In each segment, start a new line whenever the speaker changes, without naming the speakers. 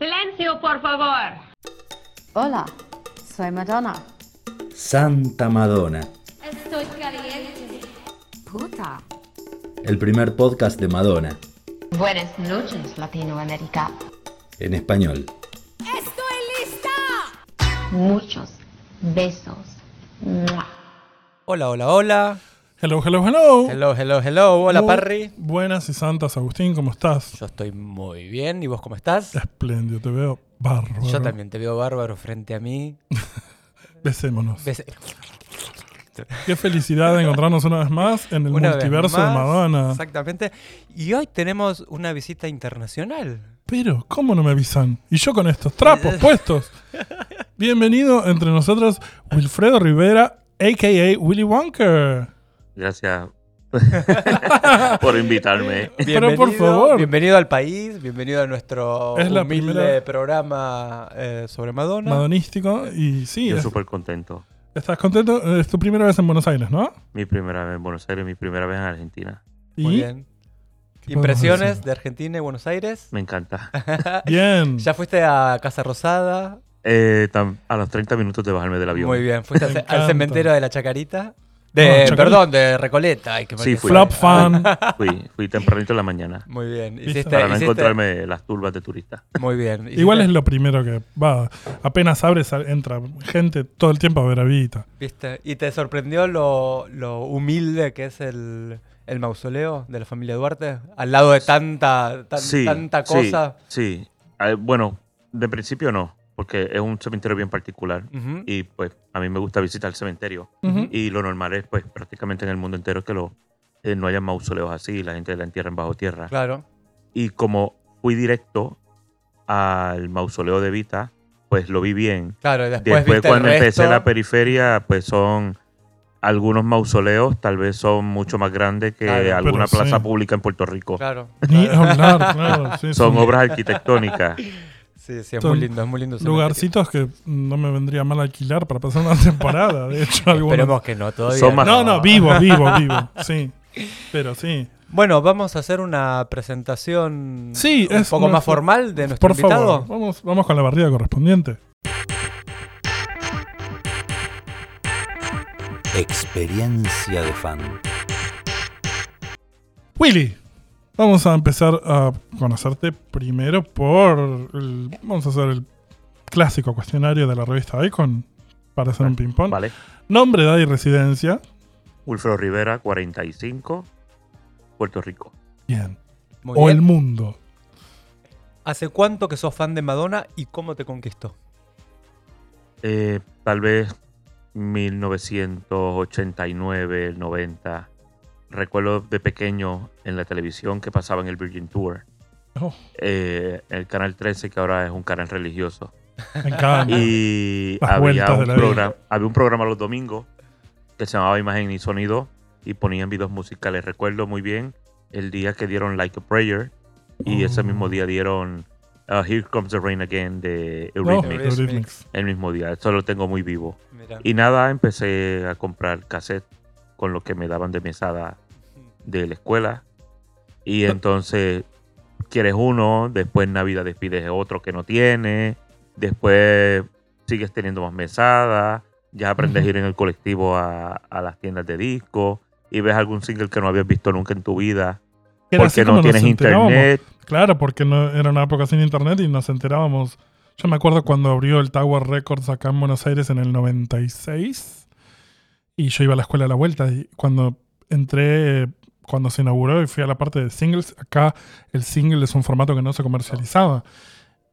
Silencio, por favor.
Hola, soy Madonna.
Santa Madonna,
Estoy caliente.
Puta.
el primer podcast de Madonna,
Buenas noches, Latinoamérica.
en español.
¡Estoy lista! Muchos besos. ¡Mua!
Hola, hola, hola.
Hello, hello, hello.
Hello, hello, hello. Hola,
Muy
Parry.
Buenas y santas, Agustín, ¿cómo estás?
Yo estoy muy bien. ¿Y vos cómo estás?
Espléndido, te veo bárbaro.
Yo también te veo bárbaro frente a mí.
Besémonos.
Ves-
Qué felicidad de encontrarnos una vez más en el
Una
multiverso de Madonna.
Exactamente. Y hoy tenemos una visita internacional.
Pero, ¿cómo no me avisan? Y yo con estos trapos puestos. Bienvenido entre nosotros, Wilfredo Rivera, a.k.a. Willy Wonka.
Gracias por invitarme.
Pero, por favor.
Bienvenido al país, bienvenido a nuestro
Es la
humilde
primera-
programa eh, sobre Madonna.
Madonístico. Y sí,
Yo
es-
súper contento.
estás contento. Es tu primera vez en Buenos Aires, ¿no?
Mi primera vez en Buenos Aires, mi primera vez en Argentina.
Muy bien.
¿Qué podemos
Impresiones de Argentina y Buenos Aires.
Me encanta.
Bien.
Ya fuiste a Casa Rosada.
Eh, tam- a los 30 minutos de bajarme del avión.
Muy bien. Fuiste al- cementerio de la Chacarita.
No,
De,
Chacarita.
perdón, de Recoleta.
Sí, fui.
Flop fan.
Fui, fui tempranito en la mañana
Muy bien. Hiciste,
para no
hiciste-
encontrarme las turbas de turistas.
Muy bien.
Igual es lo primero que va. Apenas abres, entra gente todo el tiempo a ver a Vita.
¿Viste? ¿Y te sorprendió lo, lo humilde que es el, el mausoleo de la familia Duarte? Al lado de tanta, tan-
sí,
tanta
sí,
cosa.
Sí, Ah, bueno, de principio no, porque es un cementerio bien particular. Y pues a mí me gusta visitar el cementerio. Y lo normal es, pues, prácticamente en el mundo entero que lo, eh, no haya mausoleos así, la gente la entierra bajo tierra.
Claro.
Y como fui directo al mausoleo de Vita, pues lo vi bien.
Claro, y después,
Después,
viste
cuando
el
empecé la periferia, pues son algunos mausoleos, tal vez son mucho más grandes que
Claro,
alguna plaza
sí.
pública en Puerto Rico.
Claro.
Ni
claro.
hablar, claro. sí,
Son
sí.
obras arquitectónicas.
Sí, sí, es
Son
muy lindo, es muy lindo.
Lugarcitos que no me vendría mal alquilar para pasar una temporada. De hecho, algunos.
Esperemos que no, todavía.
Son más-
No, no, vivo, vivo, vivo. Sí. Pero sí.
Bueno, vamos a hacer una presentación
Sí,
un
es
poco
nuestro-
más formal de nuestro
Por
invitado.
favor, vamos, vamos con la barrida correspondiente.
Experiencia de fan.
Willy, vamos a empezar a conocerte primero por. el- vamos a hacer el clásico cuestionario de la revista Icon para hacer un ping-pong.
¿Vale?
Nombre, edad y residencia.
Wilfredo Rivera, 45, Puerto Rico.
Bien.
Muy
o
bien.
el mundo.
¿Hace cuánto que sos fan de Madonna y cómo te conquistó?
Eh, tal vez 1989, 90. Recuerdo de pequeño en la televisión que pasaba en el Virgin Tour.
Oh,
eh, el canal 13, que ahora es un canal religioso.
me encanta.
Y había un, programa, había un programa los domingos que se llamaba Imagen y Sonido y ponían videos musicales. Recuerdo muy bien el día que dieron Like a Prayer y ese mismo día dieron uh, Here Comes the Rain Again de
Oh,
Eurythmics.
Eurythmics.
El mismo día, eso lo tengo muy vivo.
Mira.
Y nada, empecé a comprar cassette con lo que me daban de mesada de la escuela. Y entonces quieres uno, después en Navidad despides otro que no tiene, después sigues teniendo más mesada, ya aprendes a ir en el colectivo a, a las tiendas de disco y ves algún single que no habías visto nunca en tu vida
Era
porque no tienes internet.
Claro, porque no, era una época sin internet y nos enterábamos. Yo me acuerdo cuando abrió el Tower Records acá en Buenos Aires en el 96 y yo iba a la escuela a la vuelta y cuando entré, cuando se inauguró y fui a la parte de singles, acá el single es un formato que no se comercializaba.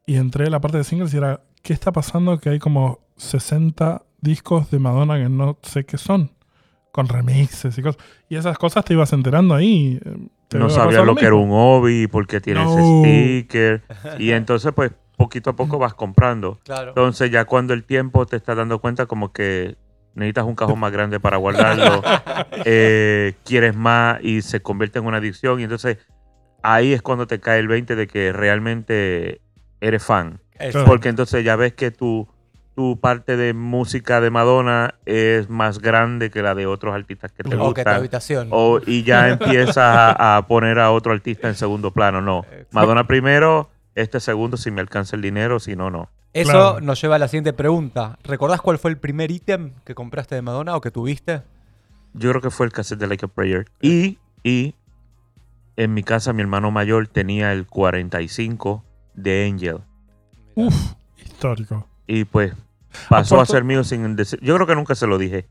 Y entré a la parte de singles y era, ¿qué está pasando? Que hay como 60 discos de Madonna que no sé qué son, con remixes y cosas. Y esas cosas te ibas enterando ahí. eh, te
No
iba a
sabías
pasar
lo que era un hobby, porque tiene
No.
ese sticker. Y entonces, pues, poquito a poco vas comprando.
Claro.
Entonces, ya cuando el tiempo te estás dando cuenta, como que necesitas un cajón más grande para guardarlo, eh, quieres más y se convierte en una adicción. Y entonces, ahí es cuando te cae el 20 de que realmente eres fan.
Exacto.
Porque entonces ya ves que tu, tu parte de música de Madonna es más grande que la de otros artistas que te
O que tu
gustan.
habitación.
O, y ya empiezas a, a poner a otro artista en segundo plano. No. Madonna primero, Este segundo, si me alcanza el dinero, si no, no.
Eso
Claro.
nos lleva a la siguiente pregunta. ¿Recordás cuál fue el primer ítem que compraste de Madonna o que tuviste?
Yo creo que fue el cassette de Like a Prayer. Y, y en mi casa, mi hermano mayor tenía el 45 de Angel.
Uf, histórico.
Y pues pasó a ser mío sin decir. Yo creo que nunca se lo dije,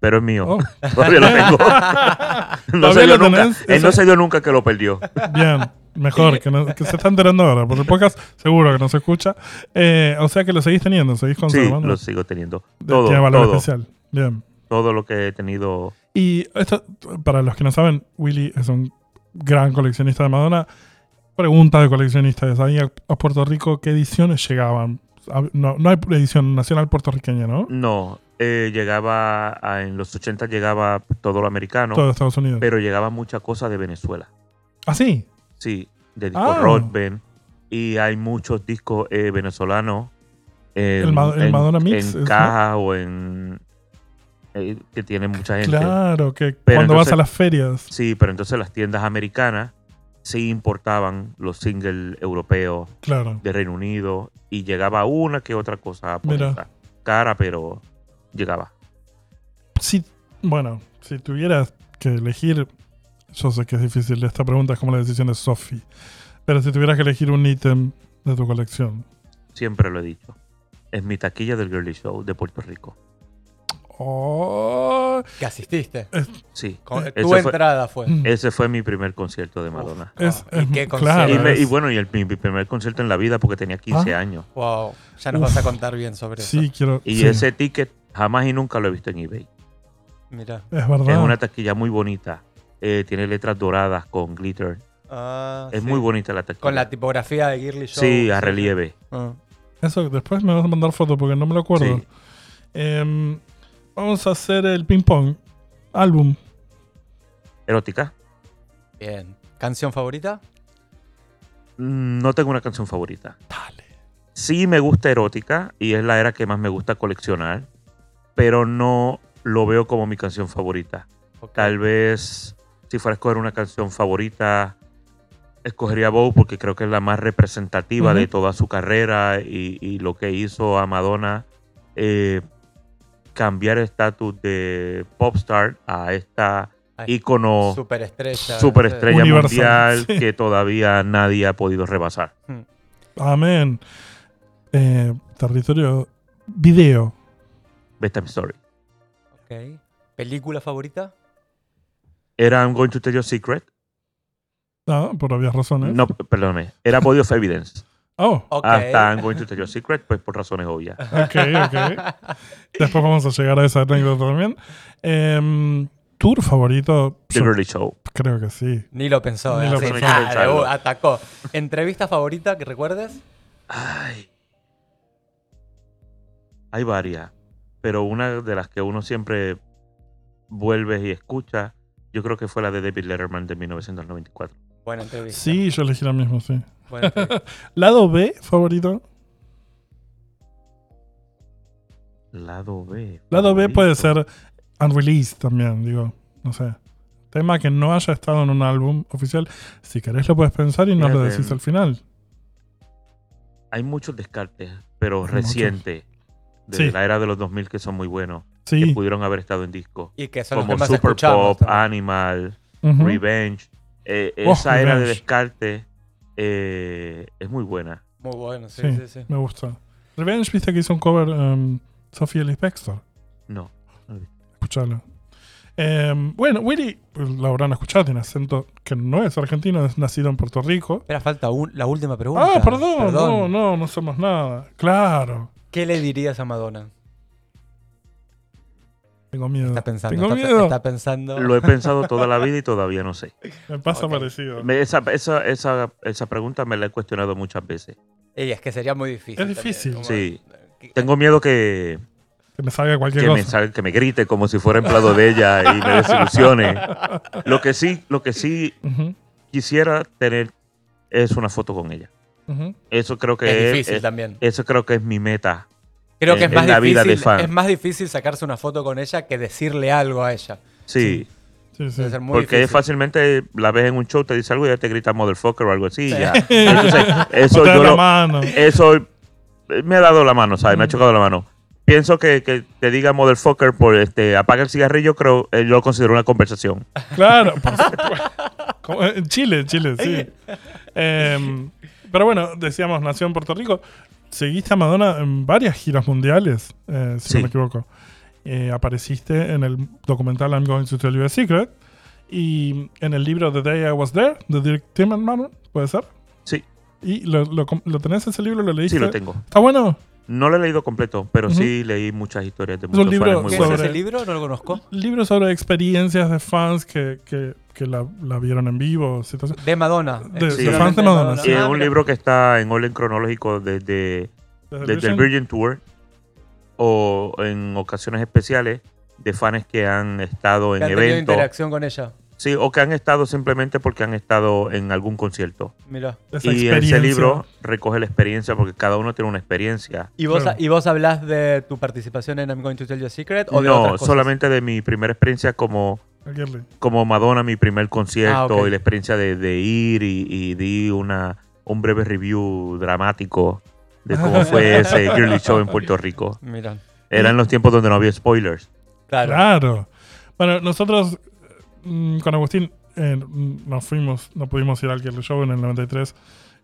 pero es mío.
Oh.
Todavía lo tengo. no
¿Todavía
se dio nunca. Él no se dio nunca que lo perdió.
Bien, mejor, que, no- que se está enterando ahora. Por el podcast seguro que no se escucha. Eh, o sea que lo seguís teniendo, seguís
Sí,
conservando.
lo sigo teniendo. Todo,
Tiene valor
todo,
especial. Bien.
todo lo que he tenido.
Y esto, para los que no saben, Willy es un gran coleccionista de Madonna. Pregunta de coleccionistas. Ahí a, Puerto Rico, ¿qué ediciones llegaban? A- No, no hay edición nacional puertorriqueña, ¿no?
No, eh, llegaba a- en los 80 llegaba todo lo americano,
Todo Estados Unidos.
pero llegaba mucha cosa de Venezuela.
¿Ah, sí?
Sí, de disco
Ah.
Rodben. Y hay muchos discos eh, venezolanos. en-
El Ma- el
en-
Madonna Mix,
En caja o en. eh, que tiene mucha gente.
Claro, que
Pero
cuando vas a las ferias.
Sí, pero entonces las tiendas americanas sí importaban los singles europeos
Claro.
de Reino Unido y llegaba una que otra cosa
Mira.
cara, pero llegaba.
Si, bueno, si tuvieras que elegir, yo sé que es difícil, esta pregunta es como la decisión de Sophie, pero si tuvieras que elegir un ítem de tu colección,
Siempre lo he dicho. Es mi taquilla del Girly Show de Puerto Rico.
oh,
Que asististe.
Sí.
Con- tu
fue-
entrada fue.
Mm.
Ese fue mi primer concierto de Madonna.
es,
¿y
es-
qué
claro,
Y, me- y
es-
bueno, y el, mi, mi primer concierto en la vida porque tenía 15
Ah.
años.
Wow. Ya nos
Uf.
vas a contar bien sobre eso.
sí, quiero.
Y
sí,
ese ticket jamás y nunca lo he visto en eBay.
Mira.
es verdad.
Es una taquilla muy bonita. Eh, tiene letras doradas con glitter.
Ah,
Es
sí.
muy bonita la taquilla.
Con la tipografía de Girly Show.
Sí, a relieve.
Ah.
Eso después me vas a mandar foto porque no me lo acuerdo.
Sí.
Em, vamos a hacer el ping pong álbum.
Erótica.
Bien. ¿Canción favorita?
Mm, No tengo una canción favorita.
Dale.
Sí me gusta erótica y es la era que más me gusta coleccionar, pero no lo veo como mi canción favorita. Tal vez si fuera a escoger una canción favorita, escogería Bow porque creo que es la más representativa de toda su carrera y, y lo que hizo a Madonna eh, cambiar el estatus de popstar a esta
Ay,
ícono
Superestrella.
superestrella
Universal,
mundial
sí.
que todavía nadie ha podido rebasar.
Amén. Eh, territorio. Video.
Bedtime Story.
Ok. ¿Película favorita?
Era I'm Going to Tell You a Secret.
Ah, por obvias razones.
No, perdóname. Era Body of Evidence.
Oh,
Ok.
Hasta I'm Going to Tell You a Secret, pues por razones obvias.
ok, ok. Después vamos a llegar a esa anécdota también. Em, ¿Tour favorito?
The Show.
creo que sí.
Ni lo pensó.
Ni
¿eh?
lo pensó.
nada, uh, atacó. ¿Entrevista favorita que recuerdes?
Ay. Hay varias. Pero una de las que uno siempre vuelve y escucha, yo creo que fue la de David Letterman de 1994.
Buena entrevista.
Sí, yo elegí la misma, sí. Lado B favorito.
Lado B.
Lado B puede ser unreleased también, digo. No sé. Tema que no haya estado en un álbum oficial. Si querés lo puedes pensar y nos lo decís al final.
Hay muchos descartes, pero
Muchos.
De
Sí.
la era de los 2000 que son muy buenos.
Sí.
Que pudieron haber estado en disco.
Y que son los
Como
que más
Super. Pop,
también.
Animal. Revenge. Eh,
Oh,
esa era de descarte eh, es muy buena.
Muy bueno, sí,
Sí,
sí, sí.
me gusta. Revenge, viste que hizo un cover um, Sophie Ellis Bextor.
No.
Escuchalo. Em, bueno, Willy, pues, lo habrán escuchado, tiene acento que no es argentino, es nacido en Puerto Rico.
Espera, falta un- la última pregunta.
Ah, perdón, no, no, no somos nada. Claro.
¿Qué le dirías a Madonna?
Tengo miedo.
Está pensando.
Tengo
está,
miedo.
está pensando.
Lo he pensado toda la vida y todavía no sé.
Me pasa parecido.
Me- esa, esa, esa, esa pregunta me la he cuestionado muchas veces.
Ey, es que sería muy difícil.
Es
también,
difícil.
como-
Sí. Tengo miedo que,
Que me salga cualquier
que, me,
cosa.
sal- que me grite como si fuera empleado de ella y me desilusione. Lo que sí, lo que sí quisiera tener es una foto con ella. Eso creo que
Es
es,
difícil
es-
también.
eso creo que es mi meta.
Creo que
en-
es más,
la vida de
difícil,
fan.
es más difícil sacarse una foto con ella que decirle algo a ella.
Sí,
Sí, sí.
Debe ser muy
Porque
difícil.
fácilmente la ves en un show, te dice algo y ya te grita motherfucker o algo así. y
Sí.
ya. Entonces, eso yo lo-
mano.
eh, me ha dado la mano, ¿sabes? Me ha chocado la mano. Pienso que, que te diga motherfucker por este apaga el cigarrillo, creo, eh, yo lo considero una conversación.
Claro, En Chile, en Chile, sí. pero bueno, decíamos, nació en Puerto Rico. Seguiste a Madonna en varias giras mundiales, eh, si
Sí.
no me equivoco. Eh, apareciste en el documental I'm Going to Tell You a Secret y en el libro The Day I Was There, de Dirk Timmerman, ¿puede ser?
Sí,
¿Y lo, lo, lo tenés ese libro? ¿Lo leíste?
sí lo tengo.
¿Está bueno?
No lo he leído completo, pero
Ujú.
sí leí muchas historias de
un
muchos
libro
fans muy
¿Qué es ese libro? No lo conozco.
Libro sobre experiencias de fans que, que, que la, la vieron en vivo.
De Madonna.
De-
de
exclusivamente
fans de Madonna,
es
Ah,
un libro que está en orden cronológico desde,
Desde
desde el
Virgin.
Tour o en ocasiones especiales de fans que han estado
Que
en
han tenido
eventos.
interacción con ella.
Sí, o que han estado simplemente porque han estado en algún concierto.
Mira.
Esa
y ese libro recoge la experiencia porque cada uno tiene una experiencia.
¿Y vos,
Claro.
¿Y vos hablas de tu participación en I'm Going to Tell You a Secret? ¿O de
no,
otras cosas?
solamente de mi primera experiencia como, Como Madonna, mi primer concierto
Ah,
y la experiencia de, de ir y, y di una, un breve review dramático de cómo fue ese girly show en Puerto Rico.
Mira.
Eran los tiempos donde no había spoilers.
Claro.
Claro. Bueno, nosotros mm, con Agustín eh, mm, nos fuimos, no pudimos ir al Girl Show en el 93.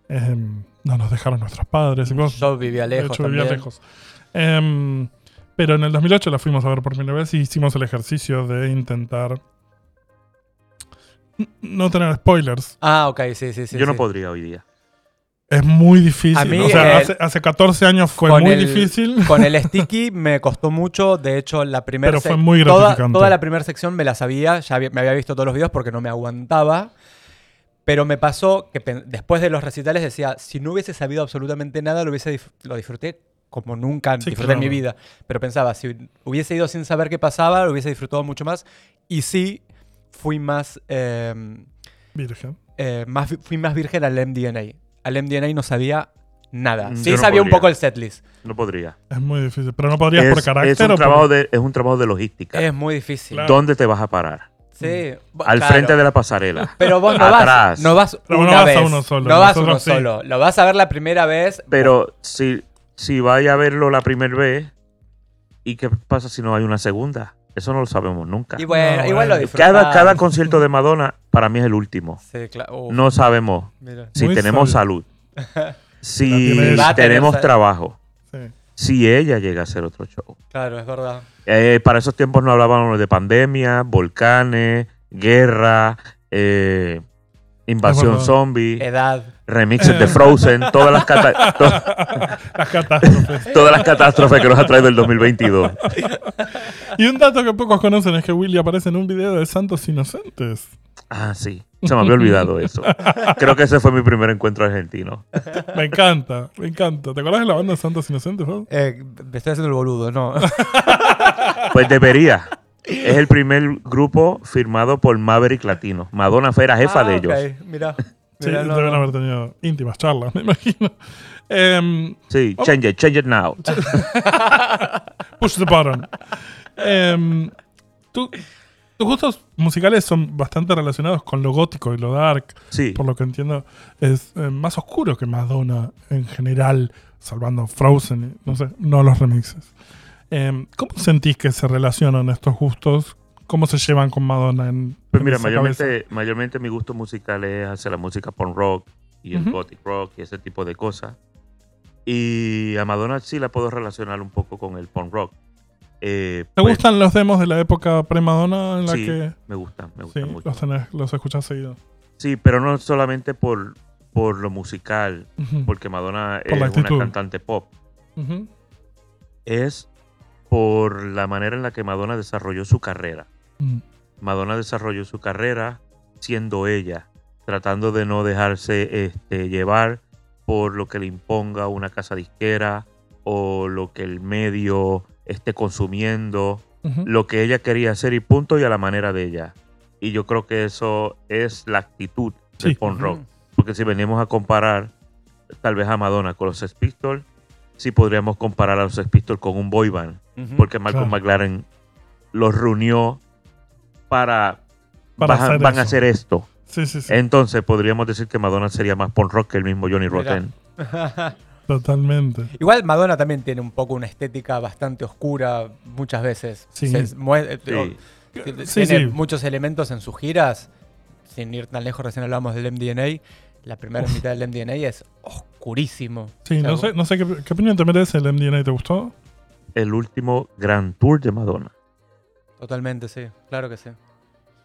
eh, no nos dejaron nuestros padres y.
Yo vivía
De
lejos
hecho, vivía
también.
lejos. Em, pero en el 2008 la fuimos a ver por primera vez y hicimos el ejercicio de intentar no tener spoilers.
Ah, ok, sí, sí, sí.
Yo no podría hoy día.
Es muy difícil.
A mí,
o sea, hace, hace 14 años fue muy
el-
difícil.
Con el sticky me costó mucho. De hecho, la primera
Pero fue muy
toda,
gratificante.
toda la primera sección me la sabía. Ya había- me había visto todos los videos porque no me aguantaba. Pero me pasó que después de los recitales decía, si no hubiese sabido absolutamente nada, lo, hubiese dif- lo disfruté como nunca
Sí,
disfruté en mi vida. Pero pensaba, si hubiese ido sin saber qué pasaba, lo hubiese disfrutado mucho más. Y sí, fui más, eh,
Virgen.
eh, más, fui más virgen al MDNA. Al MDNA no sabía nada.
Mm,
Sí
yo no
sabía un poco el setlist.
No podría.
Es muy difícil. Pero no podrías
Es,
por
es
carácter
un
o
trabajo
por...
de, es un trabajo de logística.
Es muy difícil.
Claro.
¿Dónde te vas a parar?
Sí. Bu-
Al
claro.
frente de la pasarela.
Pero vos no
Atrás.
vas, no vas
Pero
una
no vas a
vez.
uno solo,
No vas
nosotros
uno
sí.
solo. Lo vas a ver la primera vez.
Pero si, si vaya a verlo la primera vez, ¿y qué pasa si no hay una segunda? Eso no lo sabemos nunca.
Y bueno,
No,
igual lo
bueno.
disfrutás.
Cada, cada concierto de Madonna para mí es el último.
Sí, claro. Uf,
No sabemos
mira.
si tenemos salud, si tenemos trabajo,
Sí.
si ella llega a hacer otro show.
Claro, es verdad.
Eh, para esos tiempos no hablábamos de pandemia, volcanes, guerra, eh, invasión zombie,
Edad.
remixes de Frozen, todas las, cata- to-
Las catástrofes.
todas las catástrofes que nos ha traído el 2022.
y un dato que pocos conocen es que Willy aparece en un video de Santos Inocentes.
Ah, sí. Se me había olvidado eso. Creo que ese fue mi primer encuentro argentino.
Me encanta, me encanta. ¿Te acuerdas de la banda Santos Inocentes?
Eh, me estoy haciendo el boludo, no.
Pues debería. Es el primer grupo firmado por Maverick Latino. Madonna fue era jefa
Ah,
de
ok,
ellos.
Mira.
Sí,
no,
deben
no.
haber tenido íntimas charlas, me imagino. Em,
Sí, change it, change it now.
push the button. Em, tú- tus gustos musicales son bastante relacionados con lo gótico y lo dark.
Sí.
Por lo que entiendo, es eh, más oscuro que Madonna en general, salvando Frozen, no sé, no los remixes. Em, ¿Cómo sentís que se relacionan estos gustos? ¿Cómo se llevan con Madonna en,
Pues
en
mira, mayormente, mayormente mi gusto musical es hacia la música punk rock y el
Ujú.
gothic rock y ese tipo de cosas. Y a Madonna sí la puedo relacionar un poco con el punk rock. Eh,
¿Te
pues,
gustan los demos de la época pre-Madonna en la
Sí,
que
me gustan, me
sí,
gustan mucho.
los, tenés, los escuchás seguido?
Sí, pero no solamente por, por lo musical,
Ujú,
porque Madonna
Por
es una cantante pop.
ujú.
Es por la manera en la que Madonna desarrolló su carrera.
Mm,
Madonna desarrolló su carrera siendo ella, tratando de no dejarse este, llevar por lo que le imponga una casa disquera o lo que el medio esté consumiendo, lo que ella quería hacer y punto y a la manera de ella. Y yo creo que eso es la actitud del
Sí.
punk rock. Porque si venimos a comparar tal vez a Madonna con los Sex Pistols, sí podríamos comparar a los Sex Pistols con un boy band porque Malcolm
Claro.
McLaren los reunió para
para
van,
hacer
van a hacer esto.
Sí, sí, sí.
Entonces podríamos decir que Madonna sería más punk rock que el mismo Johnny Rotten.
Totalmente.
Igual Madonna también tiene un poco una estética bastante oscura muchas veces.
Sí.
Se mue-
Sí.
tiene
Sí, sí.
muchos elementos en sus giras. Sin ir tan lejos, recién hablamos del MDNA. La primera mitad del MDNA es oscurísimo.
Sí,
O sea,
no sé, no sé qué, qué opinión te merece el MDNA, ¿te gustó?
El último Grand Tour de Madonna.
Totalmente, sí. Claro que sí.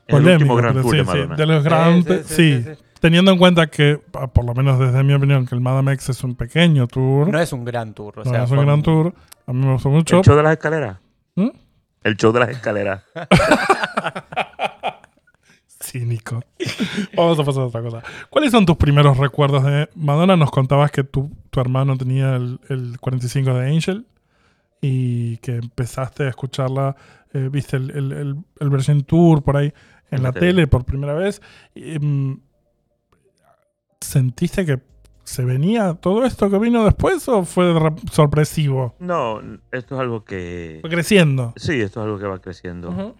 El último Grand Tour
sí,
de
sí,
Madonna.
de los
Sí,
grandes,
sí,
sí,
sí, sí, sí.
Teniendo en cuenta que, ah, por lo menos desde mi opinión, que el Madame X es un pequeño tour,
No es un gran tour. O
no
sea,
es un gran tour, a mí me gustó mucho.
El show de las escaleras.
¿Mm?
El show de las escaleras.
Cínico. Vamos a pasar a otra cosa. ¿Cuáles son tus primeros recuerdos de Madonna? Nos contabas que tu, tu hermano tenía el, el 45 de Angel y que empezaste a escucharla, eh, viste el, el, el, el version tour por ahí en la tele por primera vez. Mm, ¿Sentiste que se venía todo esto que vino después o fue sorpresivo?
No, esto es algo que.
Fue creciendo.
Sí, esto es algo que va creciendo.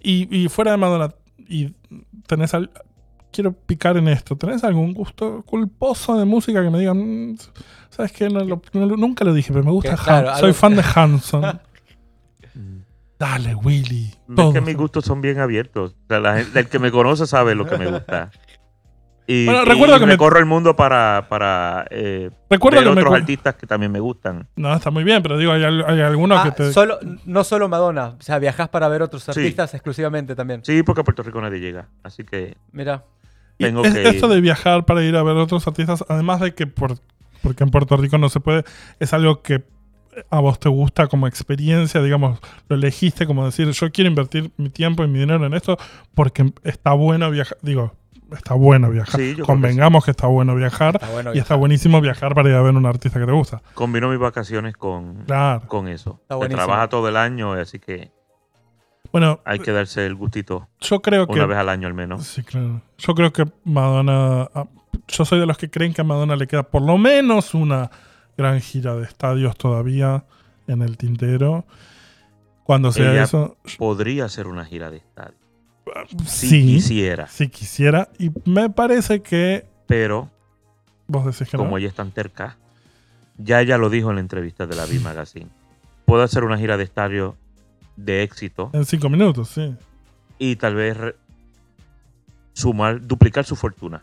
Y, y fuera de Madonna, y tenés al- quiero picar en esto. ¿Tenés algún gusto culposo de música que me digan, "Mm, sabes qué? No lo- no nunca lo dije, pero me gusta
Que,
Han-
claro,
Soy
algo-
fan de Hanson.
Mm.
Dale, Willy.
Es que mis gustos son bien abiertos. O sea, la gente- el que me conoce sabe lo que me gusta. Y,
Bueno,
y
recuerdo que me-
recorro el mundo para, para eh,
Recuerdo
ver
que me
otros
cu-
artistas que también me gustan.
No, está muy bien, pero digo, hay, hay algunos
Ah,
que te.
solo, no solo Madonna. O sea, viajás para ver otros
Sí.
artistas exclusivamente también.
Sí, porque a Puerto Rico nadie llega. Así que
Mira.
Y
tengo
es-
que-
Esto de viajar para ir a ver otros artistas, además de que por, porque en Puerto Rico no se puede, es algo que a vos te gusta como experiencia, digamos, lo elegiste como decir, yo quiero invertir mi tiempo y mi dinero en esto porque está bueno viajar, digo, está bueno viajar.
Sí, que
Convengamos que, está bueno viajar
Está bueno.
y está buenísimo viajar para ir a ver un artista que te gusta.
combino mis vacaciones con,
Claro.
con eso.
Está
Se trabaja todo el año, así que
Bueno,
hay que darse el gustito
yo creo que
una vez al año al menos.
Sí, claro. Yo creo que Madonna. ah, Yo soy de los que creen que a Madonna le queda por lo menos una gran gira de estadios todavía en el tintero. Cuando sea
Ella-
eso,
Podría ser una gira de estadio. Si
sí,
quisiera.
si quisiera. Y me parece que
Pero
vos decís que
como
no.
ella es tan terca, ya ella lo dijo en la entrevista de la V Magazine. Puedo hacer una gira de estadio de éxito
En cinco minutos, sí.
y tal vez sumar, duplicar su fortuna.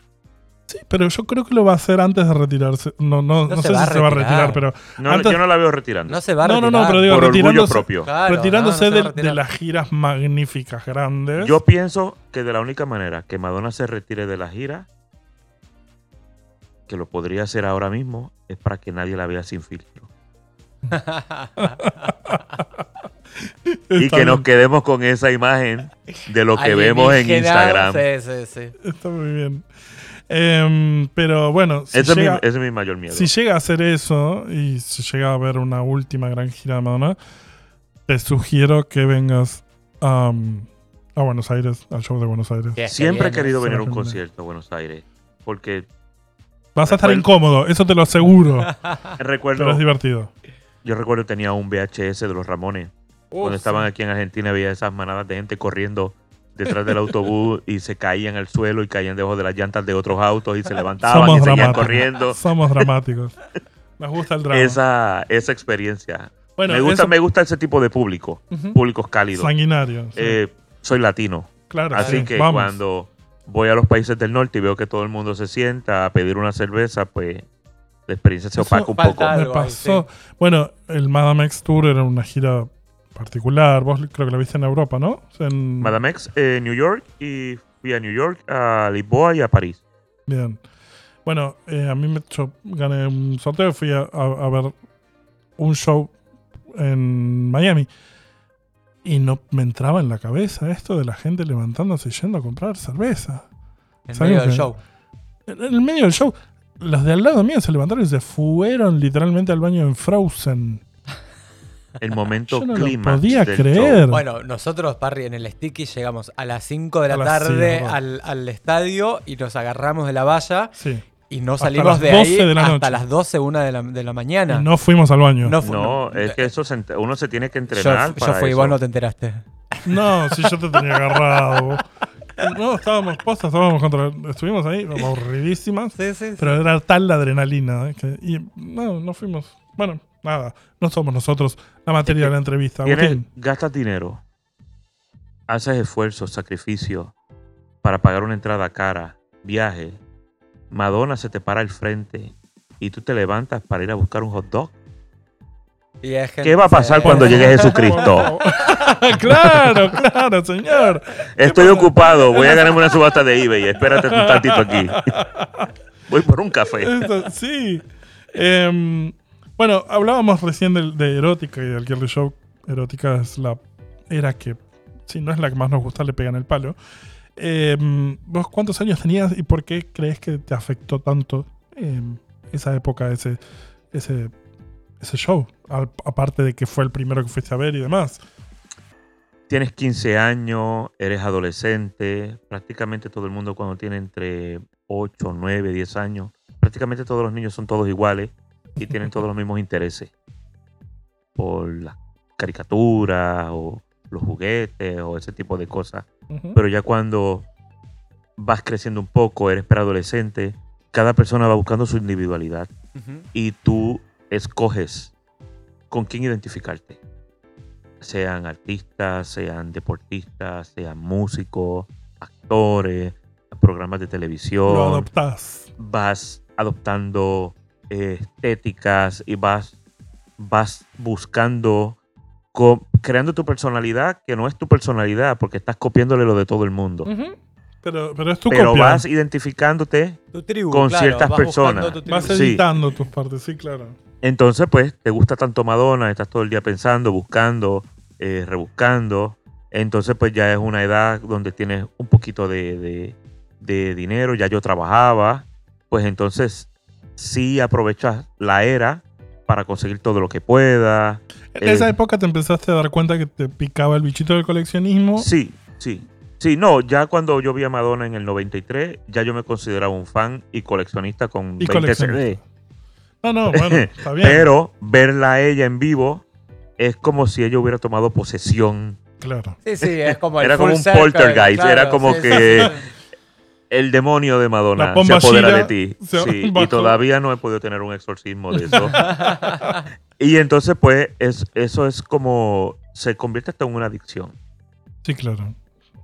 Sí, pero yo creo que lo va a hacer antes de retirarse. No, no,
No
no sé si se va a
retirar.
retirar, pero
No,
Antes-
yo no la veo retirando.
No se va a
No, no, no,
retirar.
pero digo,
por orgullo
retirándose-
propio.
Claro,
retirándose
no, no se
de,
retirar.
las giras magníficas, grandes.
Yo pienso que de la única manera que Madonna se retire de la gira, que lo podría hacer ahora mismo, es para que nadie la vea sin filtro. Y que nos quedemos con esa imagen de lo que vemos en Instagram.
Sí, sí, sí.
Está muy bien. Em, pero bueno, si
Ese,
llega-
es mi, ese es mi mayor miedo.
Si llega a hacer eso y si llega a ver una última gran gira de Madonna, te sugiero que vengas am, a Buenos Aires, al show de Buenos Aires.
Siempre he querido venir a un concierto a Buenos Aires. Porque
Vas a estar
Recuerdo-
incómodo, eso te lo aseguro,
recuerdo,
pero es divertido.
yo recuerdo que tenía un VHS de los Ramones. Cuando estaban aquí en Argentina había esas manadas de gente corriendo detrás del autobús y se caían al suelo y caían debajo de las llantas de otros autos y se levantaban
Somos
y seguían
dramáticos.
corriendo.
Somos dramáticos. Nos gusta el drama.
Esa, esa experiencia.
bueno,
me, gusta,
eso-
me gusta ese tipo de público, públicos cálidos.
sanguinario. sí.
Eh, soy latino,
claro,
así
sí,
que
vamos.
cuando voy a los países del norte y veo que todo el mundo se sienta a pedir una cerveza, pues la experiencia se opaca un poco.
algo.
Me pasó. Bueno, el Madame X Tour era una gira particular. Vos creo que la viste en Europa, ¿no? En-
Madame X, eh, New York, y fui a New York, a Lisboa y a París.
Bien. Bueno, eh, a mí me yo gané un sorteo y fui a, a- a ver un show en Miami. Y no me entraba en la cabeza esto de la gente levantándose y yendo a comprar cerveza.
En
¿Sabes
medio del show.
En en el medio del show, los de al lado mío se levantaron y se fueron literalmente al baño en Frozen.
El momento
Yo no lo podía
del
creer.
show.
Bueno, nosotros, Parry, en el Sticky llegamos a las 5 de la tarde
cinco.
al, al estadio y nos agarramos de la valla
Sí.
y no
Hasta
salimos
las
de
12
ahí
de la
hasta
noche.
las 12, 1 de la, de la mañana.
Y no fuimos al baño.
No
No,
fu-
No,
no,
es que eso se uno se tiene que entrenar
yo
para
fui y
eso.
vos no te enteraste.
si yo te tenía agarrado. No, estábamos postas, estábamos contra. Estuvimos ahí, aburridísimas.
Sí, sí, sí.
Pero era tal la adrenalina. ¿eh? que- y no, no fuimos. Bueno, nada. No somos nosotros la materia de la entrevista. Agustín.
gastas dinero, haces esfuerzos, sacrificios para pagar una entrada cara, viaje. Madonna se te para al frente y tú te levantas para ir a buscar un hot dog.
Y es
¿Qué va a pasar cuando llegue Jesucristo?
claro, claro, señor.
Estoy ocupado, voy a ganarme una subasta de eBay. Espérate un tantito aquí. Voy por un café.
Eso, sí. Em, bueno, hablábamos recién del- de, erótica y del Girly Show. Erótica es la era que, si no es la que más nos gusta, le pegan el palo. Em, ¿Vos cuántos años tenías y por qué crees que te afectó tanto em, esa época, ese, ese, show? Aparte de que fue el primero que fuiste a ver y demás.
Tienes 15 años, eres adolescente. Prácticamente todo el mundo cuando tiene entre 8, 9, 10 años, prácticamente todos los niños son todos iguales y tienen todos los mismos intereses. Por las caricaturas o los juguetes o ese tipo de cosas. Pero ya cuando vas creciendo un poco, eres preadolescente, cada persona va buscando su individualidad y tú escoges con quién identificarte. Sean artistas, sean deportistas, sean músicos, actores, programas de
Lo
televisión.
adoptás.
Vas adoptando eh, estéticas y vas, vas buscando, co- creando tu personalidad, que no es tu personalidad, porque estás copiándole lo de todo el mundo.
Pero, pero es tu
Pero
copia.
vas identificándote
Tu tribu,
Con
claro,
ciertas
vas
personas.
tu tribu.
Vas
Sí.
editando tus partes, sí, claro.
Entonces, pues, te gusta tanto Madonna, estás todo el día pensando, buscando, eh, rebuscando. Entonces, pues ya es una edad donde tienes un poquito de, de- de dinero, ya yo trabajaba. Pues entonces, sí aprovechas la era para conseguir todo lo que puedas.
En esa
Eh,
época te empezaste a dar cuenta que te picaba el bichito del coleccionismo.
Sí, sí. Sí, no, ya cuando yo vi a Madonna en el 93, ya yo me consideraba un fan y coleccionista con
Y
20
coleccionista.
CD.
No, no, bueno, está bien.
Pero verla a ella en vivo es como si ella hubiera tomado posesión.
claro.
Sí, sí, es como el
Era como un
circle,
poltergeist,
claro,
era como
sí, sí,
que-
sí.
El demonio de Madonna se apodera
Shira
de ti. Sí, y todavía no he podido tener un exorcismo de eso. y entonces, pues, es, eso es como. Se convierte hasta en una adicción.
Sí, claro.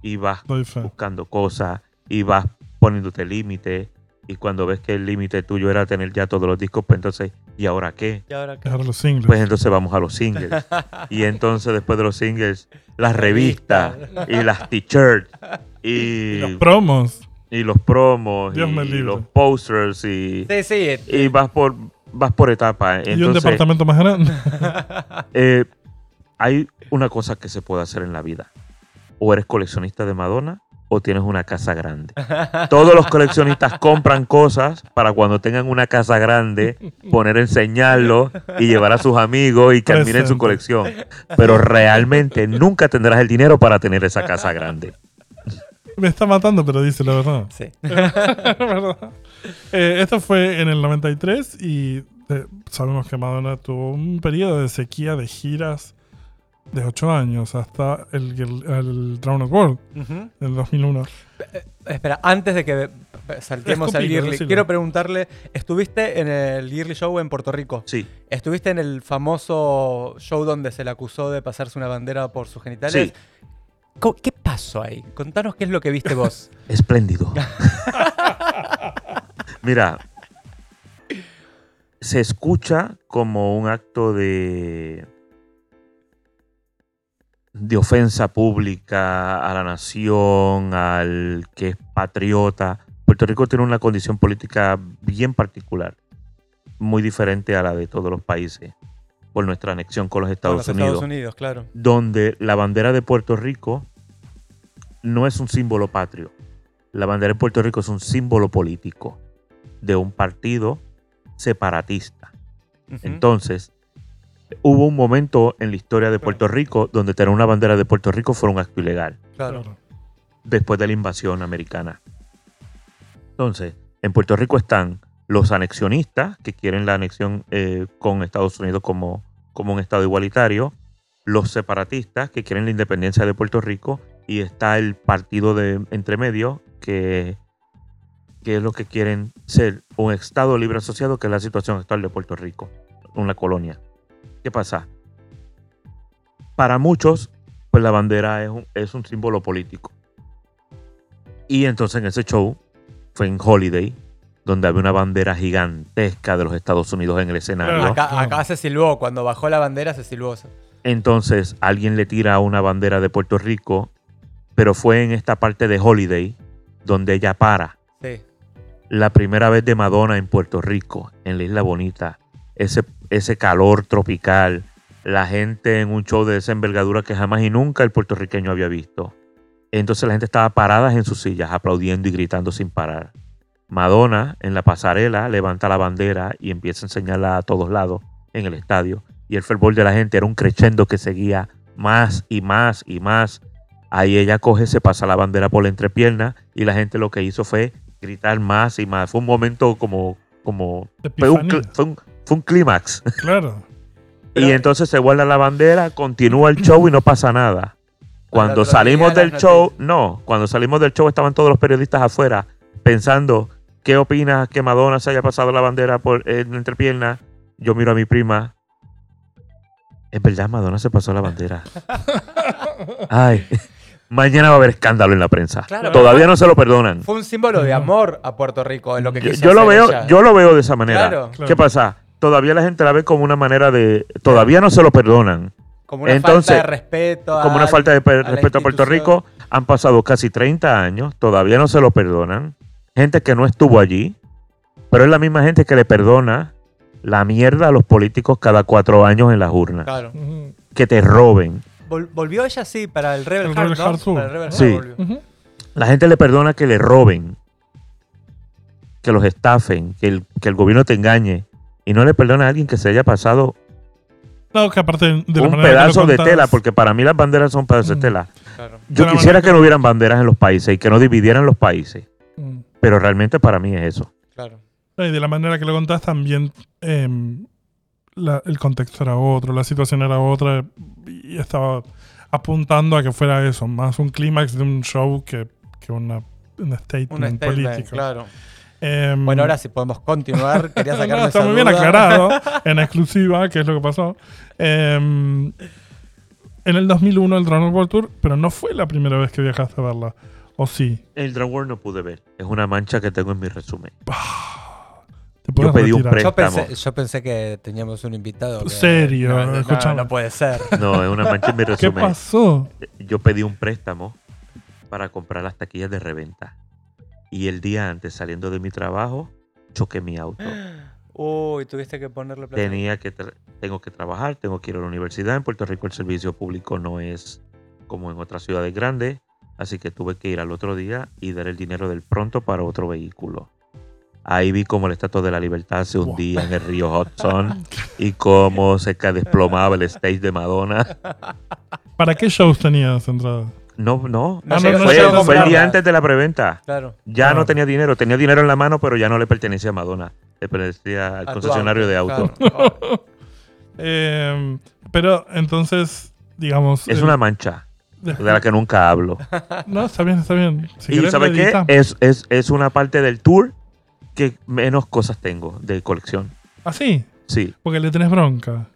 Y vas buscando cosas y vas poniéndote límites. Y cuando ves que el límite tuyo era tener ya todos los discos, pues entonces, ¿y ahora qué?
Y ahora qué?
Los singles.
Pues entonces vamos a los singles. y entonces después de los singles, las revistas y las t-shirts y,
los promos.
Y los promos
Dios
y los posters y,
Sí, sí.
y vas por vas por etapas.
y un departamento más grande.
eh, hay una cosa que se puede hacer en la vida. O eres coleccionista de Madonna o tienes una casa grande. Todos los coleccionistas compran cosas para cuando tengan una casa grande, poner a enseñarlo y llevar a sus amigos y que admiren su colección. Pero realmente nunca tendrás el dinero para tener esa casa grande.
Me está matando, pero dice la verdad.
Sí.
¿Verdad? Eh, esto fue en el 93 y eh, sabemos que Madonna tuvo un periodo de sequía de giras de 8 años hasta el, el, el Drowned World
Ujú.
del 2001.
Espera, antes de que saltemos al
decilo.
quiero preguntarle, ¿estuviste en el Yearly Show en Puerto Rico?
Sí,
¿Estuviste en el famoso show donde se le acusó de pasarse una bandera por sus genitales?
sí,
¿Qué pasó ahí? Contanos qué es lo que viste vos.
espléndido. Mira, se escucha como un acto de de ofensa pública a la nación, al que es patriota. Puerto Rico tiene una condición política bien particular, muy diferente a la de todos los países, por nuestra anexión con los
Con
Estados
los
Unidos
Estados Unidos, claro.
donde la bandera de Puerto Rico no es un símbolo patrio. La bandera de Puerto Rico es un símbolo político de un partido separatista. Entonces, hubo un momento en la historia de Puerto Rico donde tener una bandera de Puerto Rico fue un acto ilegal
claro.
Claro.
después de la invasión americana. Entonces, en Puerto Rico están los anexionistas, que quieren la anexión eh, con Estados Unidos como, como un Estado igualitario, los separatistas, que quieren la independencia de Puerto Rico, y está el partido de entre medio, que, que es lo que quieren ser un Estado libre asociado, que es la situación actual de Puerto Rico, una colonia. ¿Qué pasa? Para muchos, pues la bandera es un, es un símbolo político. Y entonces en ese show, fue en Holiday, donde había una bandera gigantesca de los Estados Unidos en el escenario.
Acá se silbó, cuando bajó la bandera se silbó.
Entonces alguien le tira una bandera de Puerto Rico, pero fue en esta parte de Holiday donde ella para.
Sí.
La primera vez de Madonna en Puerto Rico, en la Isla Bonita. Ese, ese calor tropical, la gente en un show de esa envergadura que jamás y nunca el puertorriqueño había visto. Entonces la gente estaba parada en sus sillas, aplaudiendo y gritando sin parar. Madonna en la pasarela levanta la bandera y empieza a enseñarla a todos lados en el estadio. Y el fervor de la gente era un crescendo que seguía más y más y más. Ahí ella coge, se pasa la bandera por la entrepierna y la gente lo que hizo fue gritar más y más. Fue un momento como... como fue un, fue un- fue un clímax.
Claro.
Y entonces se guarda la bandera, continúa el show y no pasa nada. Cuando salimos del show, no, cuando salimos del show estaban todos los periodistas afuera pensando, ¿qué opinas que Madonna se haya pasado la bandera por en la entrepierna? Yo miro a mi prima. Es verdad, Madonna se pasó la bandera. Ay, mañana va a haber escándalo en la prensa.
Claro.
Todavía no se lo perdonan.
Fue un símbolo de amor a Puerto Rico, en lo que
Yo,
quiso
yo lo veo,
ella.
yo lo veo de esa manera.
Claro.
Claro.
¿Qué pasa? Todavía la gente la ve como una manera de. Todavía no se lo perdonan.
Como una
Entonces,
falta de respeto.
como una
al-
falta de respeto a Puerto. Rico. Han pasado casi 30 años, todavía no se lo perdonan. Gente que no estuvo allí, pero es la misma gente que le perdona la mierda a los políticos cada cuatro años en las urnas.
Claro.
Que te roben.
Vol- volvió ella sí para el Rebel
El
Heart,
Rebel
¿no?
Heart.
Para el Rebel
Sí.
Heart.
La gente le perdona que le roben, que los estafen, que el, que el gobierno te engañe. Y no le perdona a alguien que se haya pasado
No, que aparte de
un pedazo de tela, porque para mí las banderas son pedazos de
Mm.
tela.
Claro.
Yo quisiera que no hubieran banderas en los países y que no dividieran los países. Pero realmente para mí es eso.
Claro.
Y de la manera que lo contás también em, la- el contexto era otro, la situación era otra y estaba apuntando a que fuera eso, más un clímax de un show que, que una, un statement,
Un statement,
político.
claro.
Em,
Bueno, ahora sí podemos continuar. Quería
no,
sacarme
está
esa
muy bien
duda.
aclarado en exclusiva qué es lo que pasó. Em, en el 2001 el Dragon World Tour, pero no fue la primera vez que viajaste a verla. ¿O sí?
El Dragon World no pude ver, es una mancha que tengo en mi resumen.
¿Te puedes
pedí un?
Yo
Préstamo.
pensé, yo pensé que teníamos un invitado. que-
Serio,
No, no, no, puede ser.
No, es una mancha en mi
¿Qué
resumen.
pasó?
Yo pedí un préstamo para comprar las taquillas de reventa. Y el día antes, saliendo de mi trabajo, choqué mi auto.
Uy, tuviste que ponerle plata.
Tenía que tengo que trabajar, tengo que ir a la universidad. En Puerto Rico el servicio público no es como en otras ciudades grandes, así que tuve que ir al otro día y dar el dinero del pronto para otro vehículo. Ahí vi cómo la Estatua de la Libertad se hundía en el río Hudson y cómo se desplomaba el stage de Madonna.
¿Para qué shows tenías entrada?
No, no,
No,
Ah, no,
fue, el día antes de la preventa.
Claro.
Ya no tenía dinero, tenía dinero en la mano, pero ya no le pertenecía a Madonna. Le pertenecía al
A
concesionario de auto.
claro. Oh,
Em, pero entonces, digamos.
Es
eh,
una mancha
de-
la que nunca hablo.
No, está bien, está bien. Si
y ¿sabes qué? Es, es, es una parte del tour que menos cosas tengo de colección.
¿Ah, sí?
Sí,
Porque le tenés bronca.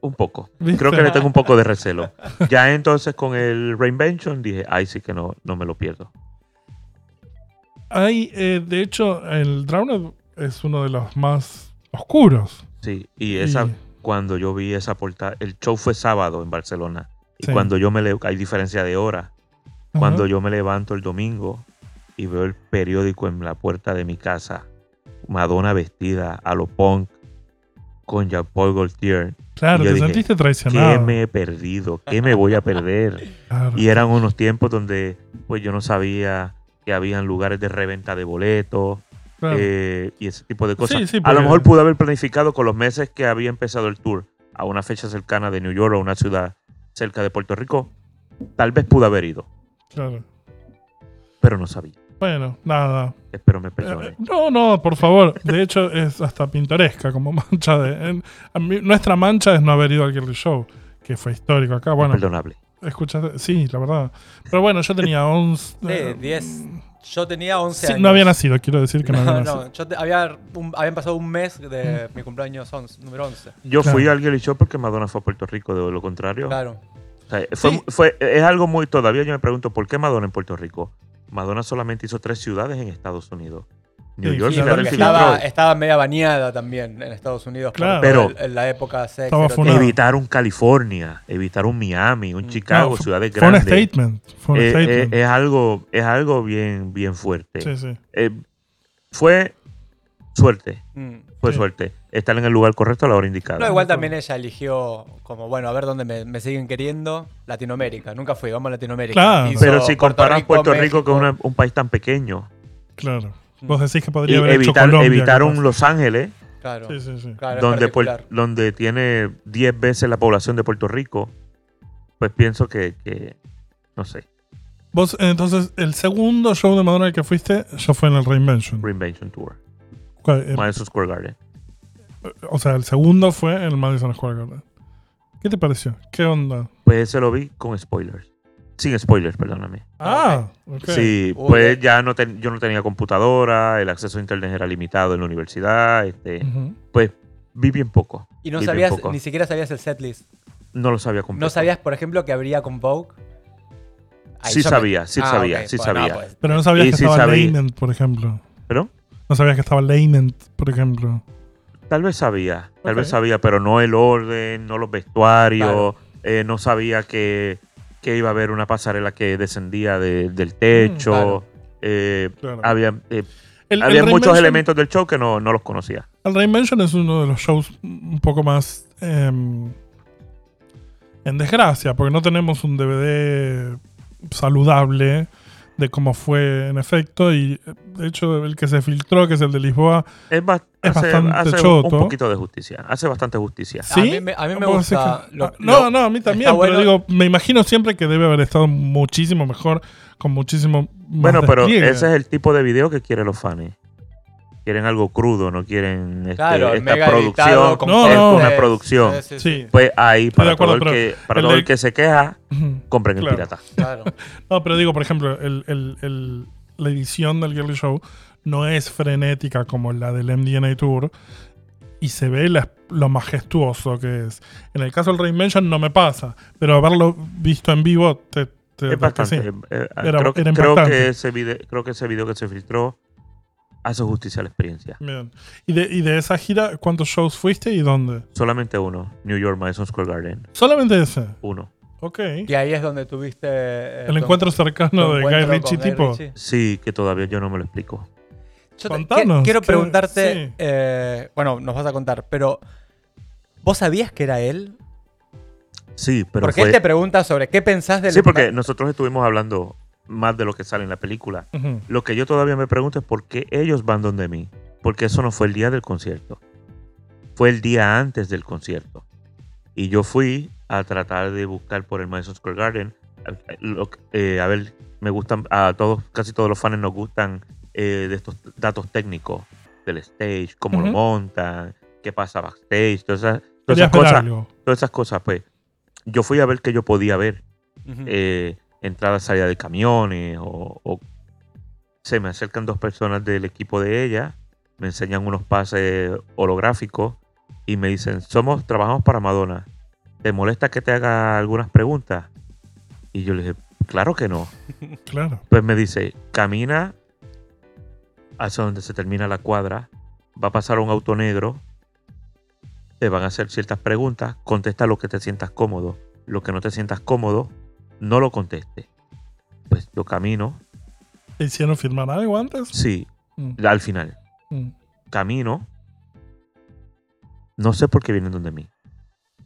un poco.
¿Viste?
Creo que le tengo un poco de recelo. Ya entonces con el Reinvention dije, ay, sí que no, no me lo pierdo.
Hay, eh, de hecho, el Drowned es uno de los más oscuros.
Sí, y esa,
Y-
cuando yo vi esa portada, el show fue sábado en Barcelona. Y
Sí.
cuando yo me le, hay diferencia de hora. Cuando yo me levanto el domingo y veo el periódico en la puerta de mi casa, Madonna vestida a lo punk con Jean-Paul Gaultier,
Claro, te
dije,
sentiste
¿qué
traicionado.
me he perdido? ¿Qué me voy a perder?
Claro.
Y eran unos tiempos donde pues yo no sabía que habían lugares de reventa de boletos
Claro.
eh, y ese tipo de cosas.
Sí, sí,
a lo mejor pude haber planificado con los meses que había empezado el tour a una fecha cercana de New York o una ciudad cerca de Puerto Rico. Tal vez pude haber ido,
claro.
pero no sabía.
Bueno, nada.
Espero me
Eh,
perdone.
No, no, por favor. De hecho, es hasta pintoresca como mancha de. en- a mí- nuestra mancha es no haber ido al Girly Show, que fue histórico acá. Bueno,
Perdonable.
escuchaste. Sí, la verdad. Pero bueno, yo tenía 11.
Sí, 10. Yo tenía 11
Sí,
años.
no había nacido, quiero decir que no,
No,
había
no,
nacido.
yo te- había un- habían pasado un mes
Mm.
de mi cumpleaños 11, número 11.
Yo
Claro.
fui al Girly Show porque Madonna fue a Puerto Rico, de lo contrario.
Claro.
O sea, fue,
Sí.
fue- es algo muy. Todavía yo me pregunto, ¿por qué Madonna en Puerto Rico? Madonna solamente hizo tres ciudades en Estados Unidos: New
Sí,
York,
sí,
Filadelfia
estaba, estaba media bañada también en Estados Unidos.
Claro.
Pero-
el- en la época sex.
Funado.
Evitaron California, evitaron Miami, un
Mm.
Chicago,
No,
ciudades
Fue un
grandes.
statement. Fue un
Eh, eh,
statement.
es algo, es algo bien, bien fuerte.
sí, sí.
Eh, fue suerte,
Mm.
fue
Sí.
suerte. Estar en el lugar correcto a la hora indicada.
No, igual también ella eligió como, bueno, a ver dónde me, me siguen queriendo. Latinoamérica. Nunca fui, vamos a Latinoamérica.
Claro.
Hizo
Pero si comparas Puerto Rico,
México.
con una- un país tan pequeño,
Claro. Vos decís que
y
podría haber hecho
evitar-
Colombia.
evitaron. Los Ángeles,
Claro.
Sí, sí, sí.
claro,
donde, donde tiene 10 veces la población de Puerto Rico, pues pienso que, que- no sé,
Vos, entonces, el segundo show de Madonna al que fuiste ya fue en el Reinvention.
Reinvention Tour,
¿Cuál? El-
Madison Square Garden.
o sea, el segundo fue en el Madison Square Garden. ¿Qué te pareció? ¿Qué onda?
Pues ese lo vi con spoilers. Sin spoilers, perdóname.
Ah, ok.
Sí,
Uy,
pues ya no ten- yo no tenía computadora, el acceso a internet era limitado en la universidad, este, pues vi bien poco.
Y no sabías, ni siquiera sabías el setlist.
No lo sabía completo.
¿No sabías, por ejemplo, que habría con Vogue? Ahí
Sí
me-
sabía, sí
Ah,
sabía, sí
bueno,
sabía.
pues,
Pero no sabías
Y
que
sí
estaba. Lament, por ejemplo.
¿Pero?
No sabías que estaba Lament, por ejemplo.
Tal vez sabía, tal vez sabía, pero no el orden, no los vestuarios,
Claro.
eh, no sabía que, que iba a haber una pasarela que descendía de- del techo.
Mm, claro.
eh,
Claro.
había eh,
El,
había
el
muchos elementos del show que no, no los conocía.
El Reinvention es uno de los shows un poco más em, en desgracia, porque no tenemos un DVD saludable de cómo fue en efecto. Y de hecho, el que se filtró, que es el de Lisboa,
Es, ba-
Es
hace,
bastante
hace un-
choto.
un poquito de justicia, hace bastante justicia.
¿sí?
mí me- a mí me
¿Vos decís
gusta
que-
lo-
ah, no,
lo-
no, a mí también, pero
bueno.
digo, me imagino siempre que debe haber estado muchísimo mejor, con muchísimo más
Bueno, pero
despliegue.
ese es el tipo de video que quieren los fans. Quieren algo crudo, no quieren este,
Claro,
esta producción.
con
No,
es
no.
una producción.
Sí.
Pues ahí, para,
acuerdo,
todo, el que, para
el
todo
de-
el que se queja, compren el pirata.
Claro.
No, pero digo, por ejemplo, el- el- el- la edición del Girly Show no es frenética como la del MDNA Tour y se ve la- lo majestuoso que es. En el caso del Reinvention no me pasa, pero haberlo visto en vivo te, te
Es
da que sí.
bastante. eh,
Era-
creo, que-
era
creo que ese video, creo que ese video que se filtró hace justicia a la experiencia.
Bien. ¿Y de, y de esa gira, cuántos shows fuiste y dónde?
Solamente uno, New York Madison Square Garden.
Solamente ese.
Uno.
Ok.
Y ahí es donde tuviste... eh,
El encuentro cercano de Guy Ritchie tipo.
Ritchie.
Sí, que todavía yo no me lo explico.
Yo te- quiero
que-
preguntarte,
sí.
eh, bueno, nos vas a contar, pero ¿vos sabías que era él?
Sí, pero
porque
fue.
él te pregunta sobre qué pensás del...
Sí, porque nosotros estuvimos hablando más de lo que sale en la película.
Ujú.
Lo que yo todavía me pregunto es por qué ellos van donde mí. Porque eso no fue el día del concierto. Fue el día antes del concierto. Y yo fui a tratar de buscar por el Madison Square Garden. lo que- eh, a ver, me gustan, a todos, casi todos los fans nos gustan eh, de estos datos técnicos del stage, cómo lo
Ujú.
montan, qué pasa backstage, todas esas, todas esas cosas. Todas esas cosas, pues. Yo fui a ver qué yo podía ver
Ujú.
eh, entrada salida de camiones o, o se me acercan dos personas del equipo de ella, me enseñan unos pases holográficos y me dicen, somos, trabajamos para Madonna. ¿Te molesta que te haga algunas preguntas? Y yo le dije, claro que no.
Claro.
Pues me dice, camina hacia donde se termina la cuadra, va a pasar un auto negro, te van a hacer ciertas preguntas, contesta lo que te sientas cómodo, lo que no te sientas cómodo, no lo conteste. Pues yo camino,
¿Te hicieron firmar algo antes?
sí,
Mm,
al final,
mm.
camino, no sé por qué vienen donde mí,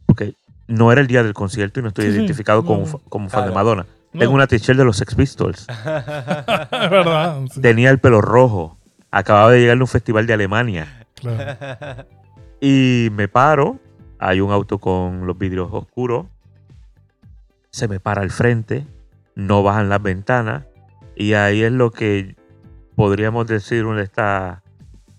porque no era el día del concierto y no estoy
Sí,
identificado como,
no.
fa- como fan de. Madonna.
No.
Tengo una t-shirt de los Sex Pistols.
es verdad. sí,
tenía el pelo rojo. Acababa de llegar de un festival de Alemania.
claro.
Y me paro. Hay un auto con los vidrios oscuros. Se me para al frente. No bajan las ventanas. Y ahí es lo que podríamos decir un esta,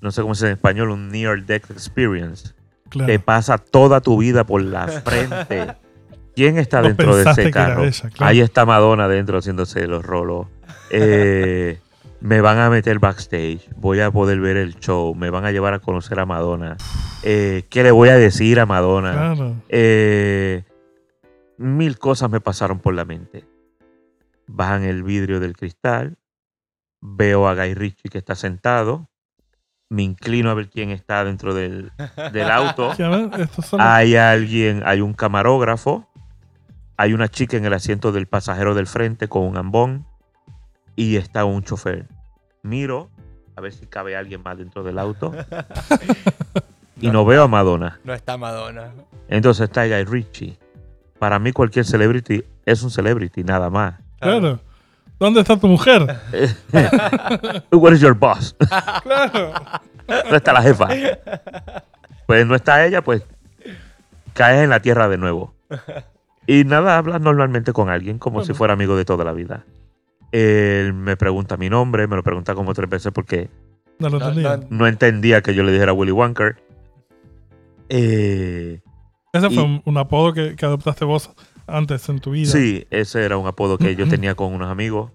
no sé cómo se dice en español, un near death experience.
claro.
Te pasa toda tu vida por la frente. ¿Quién está
No
dentro de ese carro?
claro.
Ahí está Madonna dentro haciéndose los rolos. Eh, me van a meter backstage. Voy a poder ver el show. Me van a llevar a conocer a Madonna. Eh, ¿Qué le voy a decir a Madonna?
Claro.
Eh, mil cosas me pasaron por la mente. Bajan el vidrio del cristal. Veo a Guy Ritchie que está sentado. Me inclino a ver quién está dentro del, del auto. Hay alguien, hay un camarógrafo. Hay una chica en el asiento del pasajero del frente con un ambón. Y está un chofer. Miro a ver si cabe alguien más dentro del auto. y no veo a Madonna.
No está Madonna.
Entonces está Guy Ritchie. Para mí cualquier celebrity es un celebrity, nada más.
Claro. ¿Dónde está tu mujer?
Where is your boss?
Claro.
¿Dónde está la jefa? Pues no está ella, pues caes en la tierra de nuevo. Y nada, hablas normalmente con alguien como si fuera amigo de toda la vida. Él me pregunta mi nombre, me lo pregunta como tres veces porque
No lo
No,
tenía.
no-
no entendía que yo le dijera Willy Wonker. Eh,
Ese fue un, un apodo que, que adoptaste vos antes en tu vida.
sí, ese era un apodo que yo tenía con unos amigos.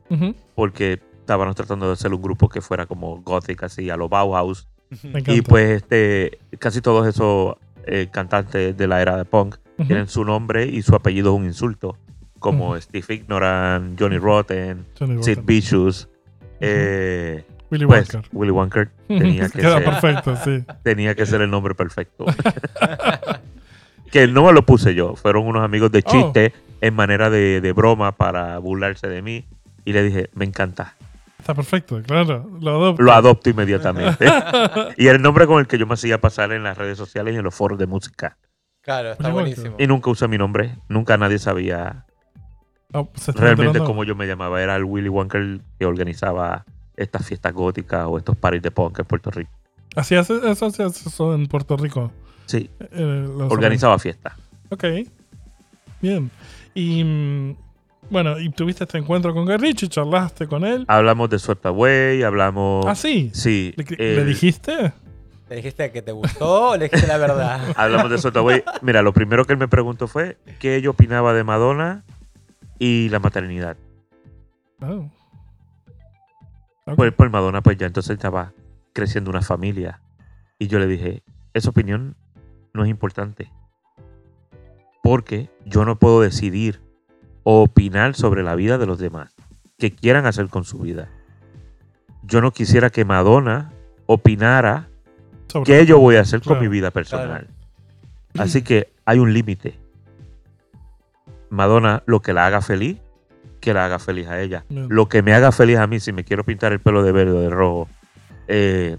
Porque estábamos tratando de hacer un grupo que fuera como gothic, así, a lo Bauhaus.
Me.
Y pues este, casi todos esos eh, cantantes de la era de punk tienen su nombre y su apellido es un insulto, como. Steve Ignorant, Johnny Rotten,
Johnny
Sid. Vicious. eh,
Willy
pues
Wonka.
Willy Wonker tenía que,
Queda
ser,
perfecto, sí.
tenía que ser el nombre perfecto. que no me lo puse yo, fueron unos amigos de
Oh.
chiste en manera de, de broma para burlarse de mí. Y le dije, me encanta.
Está perfecto, claro. Lo adopto.
lo adopto inmediatamente. y el nombre con el que yo me hacía pasar en las redes sociales y en los foros de música.
Claro, está buenísimo.
Y nunca usé mi nombre. Nunca nadie sabía
se está
realmente cómo yo me llamaba. Era el Willy Wonker que organizaba estas fiestas góticas o estos parties de punk en Puerto Rico.
¿Hacías eso, hacías eso en Puerto Rico?
Sí,
Eh, los-
organizaba fiestas.
Ok. Bien. Y mm, bueno, y tuviste este encuentro con Guy Ritchie, charlaste con él.
Hablamos de Swept Away, hablamos...
Ah, sí.
Sí.
¿Le,
eh,
le dijiste?
¿Le dijiste que te gustó o le dijiste la verdad?
Hablamos de Swept Away. Mira, lo primero que él me preguntó fue qué yo opinaba de Madonna y la maternidad.
Oh. Ok.
Pues, pues Madonna, pues ya entonces estaba creciendo una familia. Y yo le dije, esa opinión no es importante. Porque yo no puedo decidir o opinar sobre la vida de los demás. Que quieran hacer con su vida. Yo no quisiera que Madonna opinara
Sobre-
qué yo voy a hacer con mi vida personal. Así que hay un límite. Madonna, lo que la haga feliz, que la haga feliz a ella.
Bien.
Lo que me haga feliz a mí, si me quiero pintar el pelo de verde o de rojo, eh,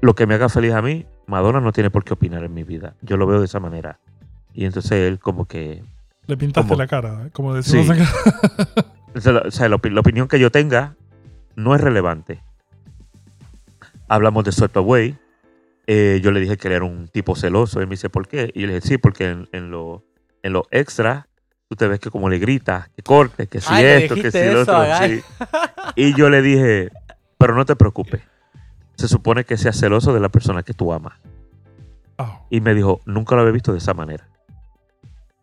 lo que me haga feliz a mí, Madonna no tiene por qué opinar en mi vida. Yo lo veo de esa manera. Y entonces él como que...
Le pintaste la cara, ¿eh? como decimos
Sí.
acá.
o sea, la, opinión que yo tenga no es relevante. Hablamos de Swept Away. Eh, yo le dije que él era un tipo celoso. Él me dice, ¿por qué? Y yo le dije, sí, porque en, en lo, en lo extra, tú te ves que como le gritas, que corte, que si
Ay, ¿le
esto, que si lo otro. sí. Y yo le dije, pero no te preocupes. Se supone que seas celoso de la persona que tú amas.
Oh.
Y me dijo, nunca lo había visto de esa manera.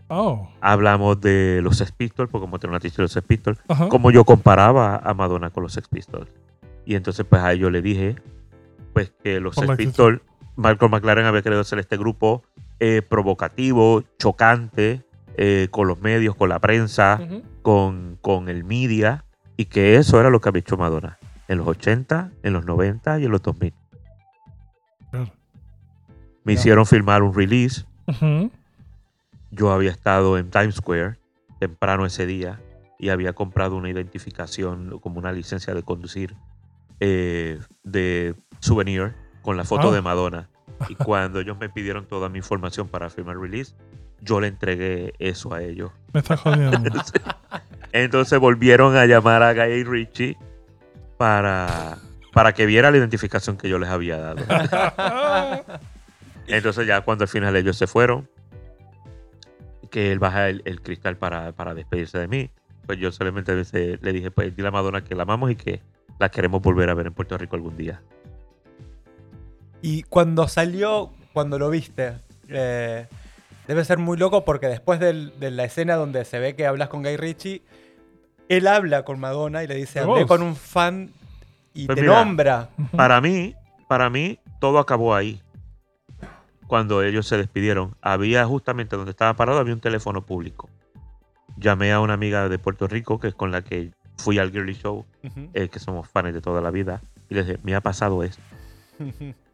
Oh.
Hablamos de los Sex Pistols, porque como tengo una teacher de los Sex Pistols, como yo comparaba a Madonna con los Sex Pistols. Y entonces pues a ellos le dije pues que los Sex. Pistols, Malcolm McLaren había querido hacer este grupo eh, provocativo, chocante, eh, con los medios, con la prensa, con, con el media, y que eso era lo que había hecho Madonna en los 80, en los 90 y en los 2000.
Claro.
Me hicieron filmar un release. Yo había estado en Times Square temprano ese día y había comprado una identificación como una licencia de conducir eh, de souvenir con la foto de Madonna. Y cuando ellos me pidieron toda mi información para firmar release, yo le entregué eso a ellos.
Me estás jodiendo.
Entonces volvieron a llamar a Guy Ritchie para, para que viera la identificación que yo les había dado. Entonces ya cuando al final ellos se fueron, que él baja el, el cristal para, para despedirse de mí, pues yo solamente le- le dije, pues dile a Madonna que la amamos y que la queremos volver a ver en Puerto Rico algún día.
Y cuando salió, cuando lo viste, eh, Debe ser muy loco porque después del- de la escena donde se ve que hablas con Guy Ritchie, él habla con Madonna y le dice,
¿De
hablé con un fan y
Pues
te
mira,
nombra.
Para mí, para mí, todo acabó ahí. Cuando ellos se despidieron, había justamente donde estaba parado, había un teléfono público. Llamé a una amiga de Puerto Rico, que es con la que fui al Girly Show, eh, que somos fans de toda la vida, y les dije, me ha pasado esto.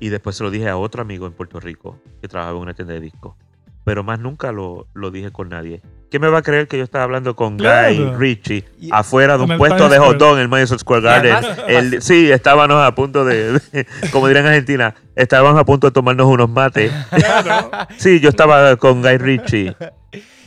Y después se lo dije a otro amigo en Puerto Rico, que trabajaba en una tienda de discos. Pero más nunca lo, lo dije con nadie. ¿Quién me va a creer que yo estaba hablando con Guy
Claro.
Richie
Y-
afuera de un puesto de hot dog en el Madison Square Garden?
además-
El- sí, estábamos a punto de, de- como dirían en Argentina, estábamos a punto de tomarnos unos mates. Sí, yo estaba con Guy Ritchie.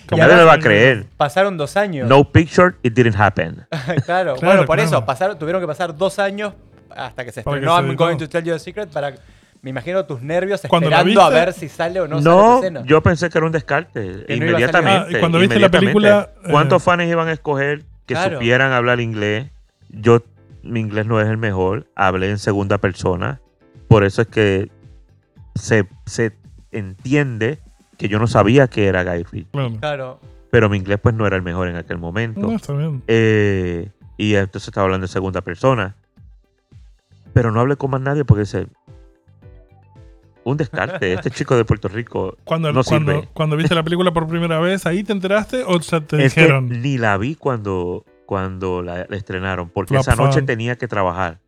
Como
Nadie me va a creer.
Pasaron dos años.
No picture, it didn't happen.
claro,
Claro,
bueno, por
claro.
eso, pasaron, tuvieron que pasar dos años hasta que se estrenó I'm. Going to Tell You a Secret para, me imagino tus nervios
Cuando la
esperando a
viste-
ver si sale o no, sale
No,
escena.
yo pensé que era un descarte.
no iba a salir.
inmediatamente.
Ah, y cuando viste la
inmediatamente.
película, eh,
¿Cuántos fans iban a escoger que
Claro.
supieran hablar inglés? Yo, mi inglés no es el mejor. Hablé en segunda persona. Por eso es que se, se entiende que yo no sabía que era Guy Ritchie.
Claro.
Claro.
Pero mi inglés pues no era el mejor en aquel momento.
No, está bien.
Eh, y entonces estaba hablando en segunda persona. Pero no hablé con más nadie porque dice, un descarte. Este chico de Puerto Rico
Cuando,
no
cuando,
sirve.
cuando viste la película por primera vez, ¿ahí te enteraste o ya te
Es que
dijeron?
ni la vi cuando, cuando la, la estrenaron, porque
Flop
esa noche
fan.
tenía que trabajar.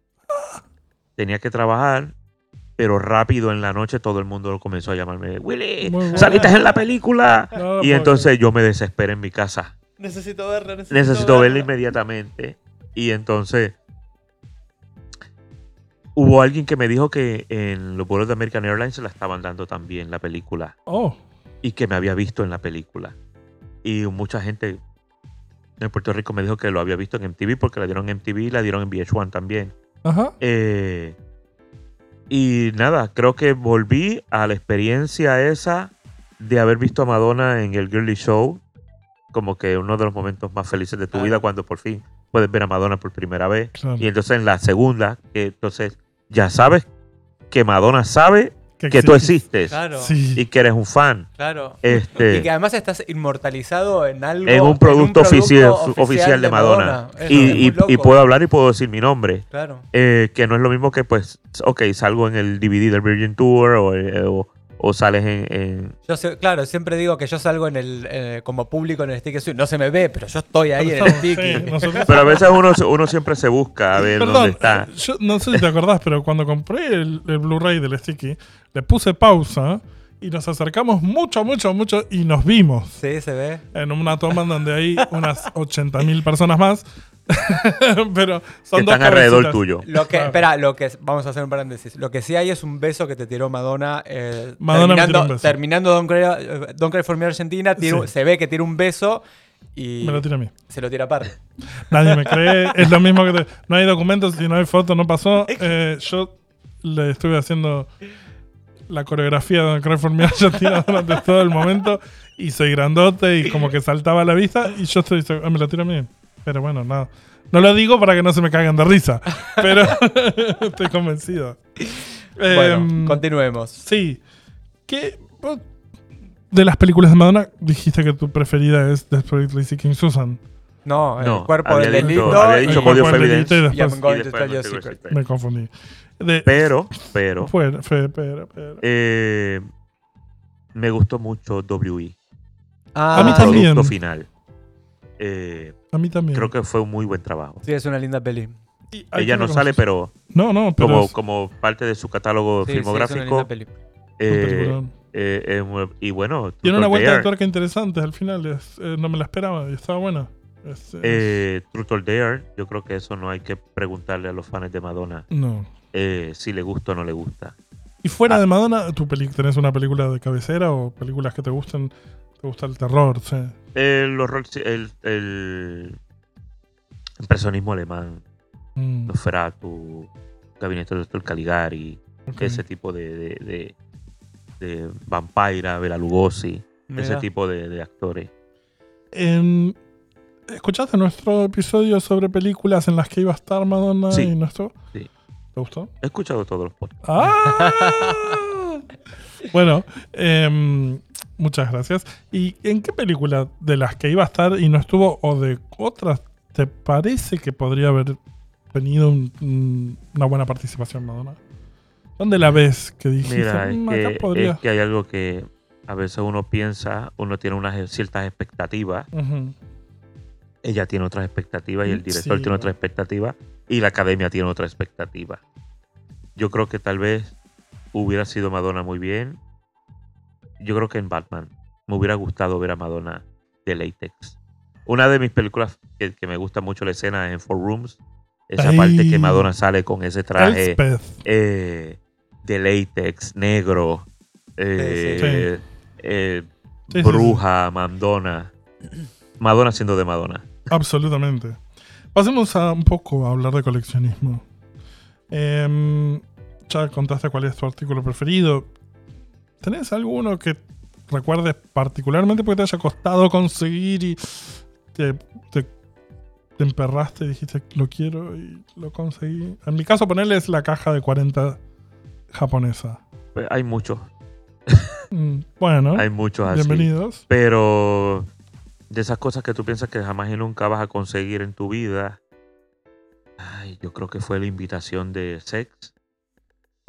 Tenía que trabajar, pero rápido en la noche todo el mundo comenzó a llamarme, Willy, saliste en la película.
No,
y entonces yo me desesperé en mi casa.
Necesito verla, necesito,
Necesito verla inmediatamente. Y entonces hubo alguien que me dijo que en los vuelos de American Airlines se la estaban dando también la película
Oh,
y que me había visto en la película. Y mucha gente en Puerto Rico me dijo que lo había visto en MTV porque la dieron en MTV y la dieron en VH1 también.
ajá.
Eh, y nada, creo que volví a la experiencia esa de haber visto a Madonna en el Girly Show, como que uno de los momentos más felices de tu
Claro.
vida cuando por fin puedes ver a Madonna por primera vez.
Claro.
Y entonces en la segunda, que entonces ya sabes que Madonna sabe que tú existes
Claro,
Sí.
y que eres un fan.
claro.
Este,
Y que además estás inmortalizado en algo.
en un producto, oficial,
oficial
oficial de Madonna.
Eso
Y, y- y puedo hablar y puedo decir mi nombre.
Claro.
Eh, que no es lo mismo que, pues, ok, salgo en el DVD del Virgin Tour o, eh, o- o sales en, en-
Yo sé- claro, siempre digo que yo salgo en el eh, como público en el sticky suite. No se me ve, pero yo estoy ahí en el sticky.
sí, nosotros-
Pero a veces uno, uno siempre se busca a ver dónde está.
eh, yo no sé si te acordás, pero cuando compré el, el Blu-ray del Sticky, le puse pausa y nos acercamos mucho, mucho, mucho y nos vimos
Sí, se ve.
en una toma en donde hay unas 80.000 personas más. pero
Que
son dos
están alrededor tuyo.
Lo que,
Claro.
espera, lo que vamos a hacer un paréntesis. Lo que sí hay es un beso que te tiró Madonna. eh,
Madonna me tiró
terminando,
un beso.
terminando Don't Cry, eh, Don't Cry for Me Argentina,
Sí.
se ve que tira un beso y
Me lo tira a mí.
se lo tira aparte.
Nadie me cree. es lo mismo que te- no hay documentos y no hay fotos, no pasó. Eh, yo le estuve haciendo la coreografía de Cry for Me Argentina durante todo el momento y soy grandote y como que saltaba a la vista y yo estoy me lo tira a mí. Pero bueno, nada. No lo digo para que no se me caigan de risa, pero estoy convencido.
Bueno,
Em,
continuemos.
Sí. ¿Qué vos- de las películas de Madonna dijiste que tu preferida es Desperately Seeking Susan?
No, el
No,
cuerpo del
dicho-
delito.
había dicho
El
Body
cuerpo
of
y
I'm
después
going
Y
to
después
tell you a
My Favorite
secret.
Secret.
me confundí. De-
Pero, pero,
Fue, fue, pero, pero.
eh, me gustó mucho WE.
Ah,
A mí también.
producto final. Eh,
A mí también.
creo que fue un muy buen trabajo.
Sí, es una linda peli.
Ella no sale, pero
No, no, pero.
como,
es
como parte de su catálogo
Sí, sí, es una
filmográfico.
linda peli.
eh, eh, eh, y bueno,
Tiene una vuelta de tuerca interesante al final. es- eh, no me la esperaba y estaba buena. Es, es-
eh, Truth or Dare, yo creo que eso no hay que preguntarle a los fans de Madonna
no.
eh, si le gusta o no le gusta.
Y fuera
Ah.
de Madonna, ¿tú tenés una película de cabecera o películas que te gusten? ¿Te gusta el terror? Sí.
El horror, el, el impresionismo alemán,
Mm,
Nosferatu, Gabinete del. Caligari, ese tipo de, de, de, de Vampira, Bela Lugosi, ese tipo de, de actores.
Em, ¿Escuchaste nuestro episodio sobre películas en las que iba a estar Madonna
Sí.
y nuestro?
Sí.
¿Te gustó?
He escuchado todos los podcasts.
¡Ah! Bueno, em, muchas gracias. ¿Y en qué película de las que iba a estar y no estuvo o de otras te parece que podría haber tenido un- un- una buena participación Madonna? ¿Dónde la ves que dijiste?
Mira, es
"Mm, acá
que,
podría"?
es que hay algo que a veces uno piensa, uno tiene unas ciertas expectativas, ella tiene otras expectativas y el director
sí,
tiene otra expectativa y la academia tiene otra expectativa. Yo creo que tal vez hubiera sido Madonna muy bien. Yo creo que en Batman me hubiera gustado ver a Madonna de latex. Una de mis películas que, que me gusta mucho la escena es en Four Rooms. Esa
Ay.
parte que Madonna sale con ese traje eh, de látex, negro, eh, eh,
Sí, sí,
bruja, Madonna. Madonna siendo de Madonna.
Absolutamente. Pasemos a un poco a hablar de coleccionismo. Em, ya contaste cuál es tu artículo preferido. ¿Tenés alguno que recuerdes particularmente porque te haya costado conseguir y te, te- te emperraste y dijiste lo quiero y lo conseguí? En mi caso, ponerle es la caja de 40 japonesa.
Pues hay muchos,
Mm, Bueno,
hay muchos así.
bienvenidos.
Pero de esas cosas que tú piensas que jamás y nunca vas a conseguir en tu vida. Ay, yo creo que fue la invitación de Sex.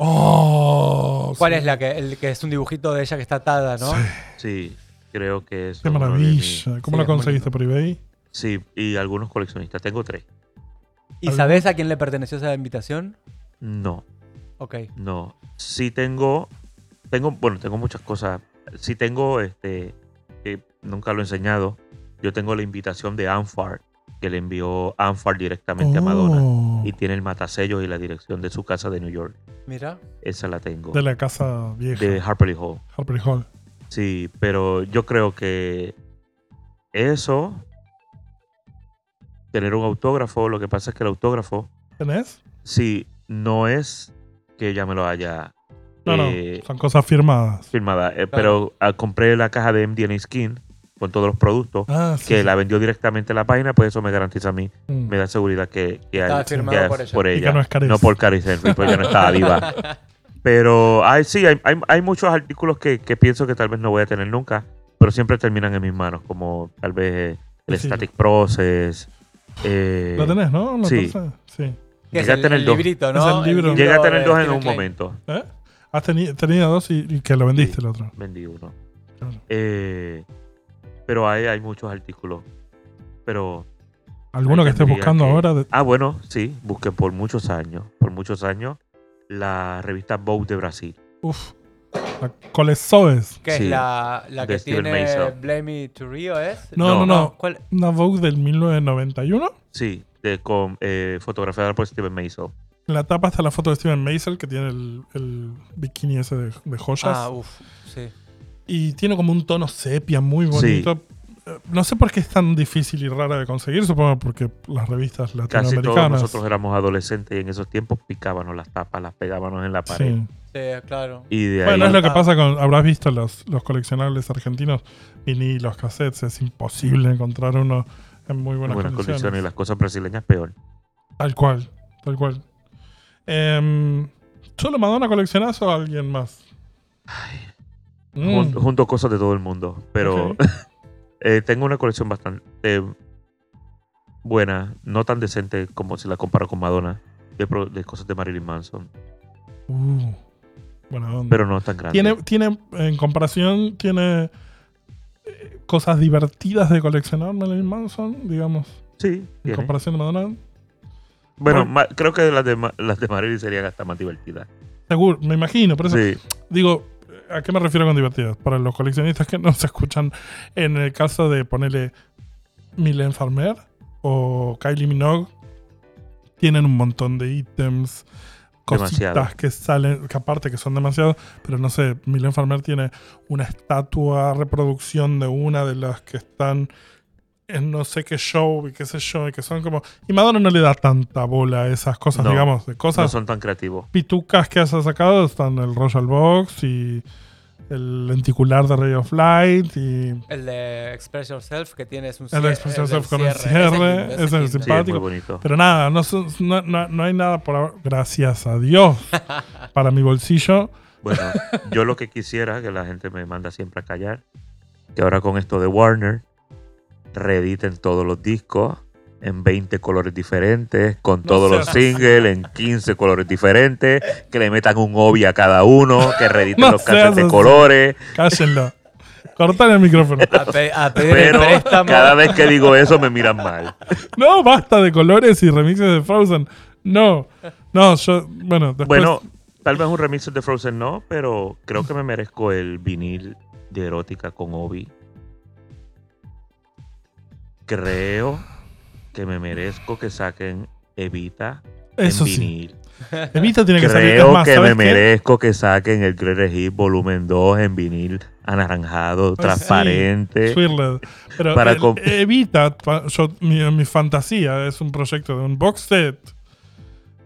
Oh,
¿Cuál
sí.
es la que, el que es un dibujito de ella que está atada, no?
Sí.
Sí, creo que es.
Qué maravilla. ¿Cómo
Sí,
la conseguiste por eBay?
Sí, y algunos coleccionistas. Tengo tres.
¿Y sabes a quién le perteneció esa invitación?
No,
Ok.
no. Sí tengo. Tengo, bueno, tengo muchas cosas. Sí tengo, este, que nunca lo he enseñado. Yo tengo la invitación de Anfar, que le envió Anfar directamente a Madonna.
Oh,
Y tiene el matasellos y la dirección de su casa de New York.
Mira.
Esa la tengo.
de la casa vieja.
De Harper Hall.
Harper Hall.
Sí, pero yo creo que eso, tener un autógrafo, lo que pasa es que el autógrafo,
¿Tenés?
sí, no es que ella me lo haya
No,
eh,
no. Son cosas firmadas.
firmada, eh, pero ah, compré la caja de MDNA Skin con todos los productos
Ah, sí.
que
sí.
la vendió directamente en la página, pues eso me garantiza a mí,
Mm.
me da seguridad que, que hay- que
por
por
Y que
ella,
no es
no por Caris Henry, pues ya no estaba viva. Pero hay, sí, hay, hay, hay muchos artículos que, que pienso que tal vez no voy a tener nunca, pero siempre terminan en mis manos, como tal vez eh, el
Sí.
Static Process. eh,
¿Lo tenés, no? ¿Lo
sí.
Sí.
¿Qué es
Llegué a tener
el
dos.
librito, no?
el libro.
El
Llegué a tener dos en un
Klein.
momento.
¿Eh? Has teni- tenido dos y, y que lo vendiste
Sí.
el otro.
Vendí uno.
Claro.
Eh, pero hay, hay muchos artículos. Pero.
¿Alguno que estés buscando
que-
ahora? de-
Ah, bueno, sí. Busqué por muchos años. Por muchos años. La revista Vogue de Brasil.
Uf. La Colesoes.
¿Qué
Sí,
es la, la que
Steven
tiene
Mason.
Blame Me to Rio? ¿Es?
No, no,
No.
no.
¿Cuál?
Una Vogue del 1991.
Sí. De, con eh, fotografiada por Steven Mason.
En la tapa está la foto de Steven Maisel, que tiene el, el bikini ese de, de joyas.
Ah, uff, sí.
Y tiene como un tono sepia muy bonito. Eh, No sé por qué es tan difícil y rara de conseguir, supongo porque las revistas
Casi
latinoamericanas.
todos nosotros éramos adolescentes y en esos tiempos picábamos las tapas, las pegábamos en la pared.
Sí.
Sí, claro.
Y de
Bueno,
ahí.
es lo que
Ah.
pasa con. Habrás visto los, los coleccionables argentinos, vinilos, cassettes. Es imposible encontrar uno en muy
en
buenas,
buenas
condiciones.
condiciones y las cosas brasileñas peor.
Tal cual, tal cual. Em, ¿Solo Madonna coleccionás o alguien más? Mm.
Jun- junto cosas de todo el mundo. Pero eh, tengo una colección bastante buena, no tan decente como si la comparo con Madonna, de, cosas de Marilyn Manson,
Uh, buena onda.
pero no tan grande.
Tiene, tiene, en comparación, tiene eh, cosas divertidas de coleccionar Marilyn Manson, digamos,
sí,
en comparación de Madonna.
Bueno, creo que las de, las de Marilyn serían hasta más divertidas.
Seguro, me imagino, por eso
Sí,
digo, ¿a qué me refiero con divertidas? Para los coleccionistas que no se escuchan, en el caso de ponerle Mylène Farmer o Kylie Minogue, tienen un montón de ítems, cositas
Demasiado.
que salen, que aparte que son demasiados, pero no sé, Mylène Farmer tiene una estatua, reproducción de una de las que están en no sé qué show y qué sé yo, y que son como... Y Madonna no le da tanta bola a esas cosas,
No,
digamos, de
no
cosas
son tan creativos.
pitucas que has sacado están el Royal Box y el lenticular de Ray of Light y
El de Express Yourself que tienes un
El de Express Yourself con el cierre, ese es
lindo.
Sí, es
simpático.
muy bonito.
pero nada no, no, no- no hay nada por ahora, gracias a Dios para mi bolsillo
Bueno, yo lo que quisiera, que la gente me manda siempre a callar, que ahora con esto de Warner, reediten todos los discos en 20 colores diferentes, con
No
todos los singles en 15 colores diferentes, que le metan un obi a cada uno, que reediten
No
los cassettes de colores.
Cállenlo. Cortale el micrófono.
A, pe- a pedir
Pero cada vez que digo eso me miran mal.
No, basta de colores y remixes de Frozen. No. No, yo. Bueno, después.
Bueno, tal vez un remix de Frozen no, pero creo que me merezco el vinil de erótica con Obi. Creo que me merezco que saquen Evita
eso
en
sí.
vinil.
Evita tiene que salir.
Creo
más,
que
¿sabes
me
qué?
merezco que saquen el Greatest Hit Volumen 2 en vinil anaranjado,
Pues sí,
transparente.
Pero
Para
el- Evita, yo- mi, mi fantasía es un proyecto de un box set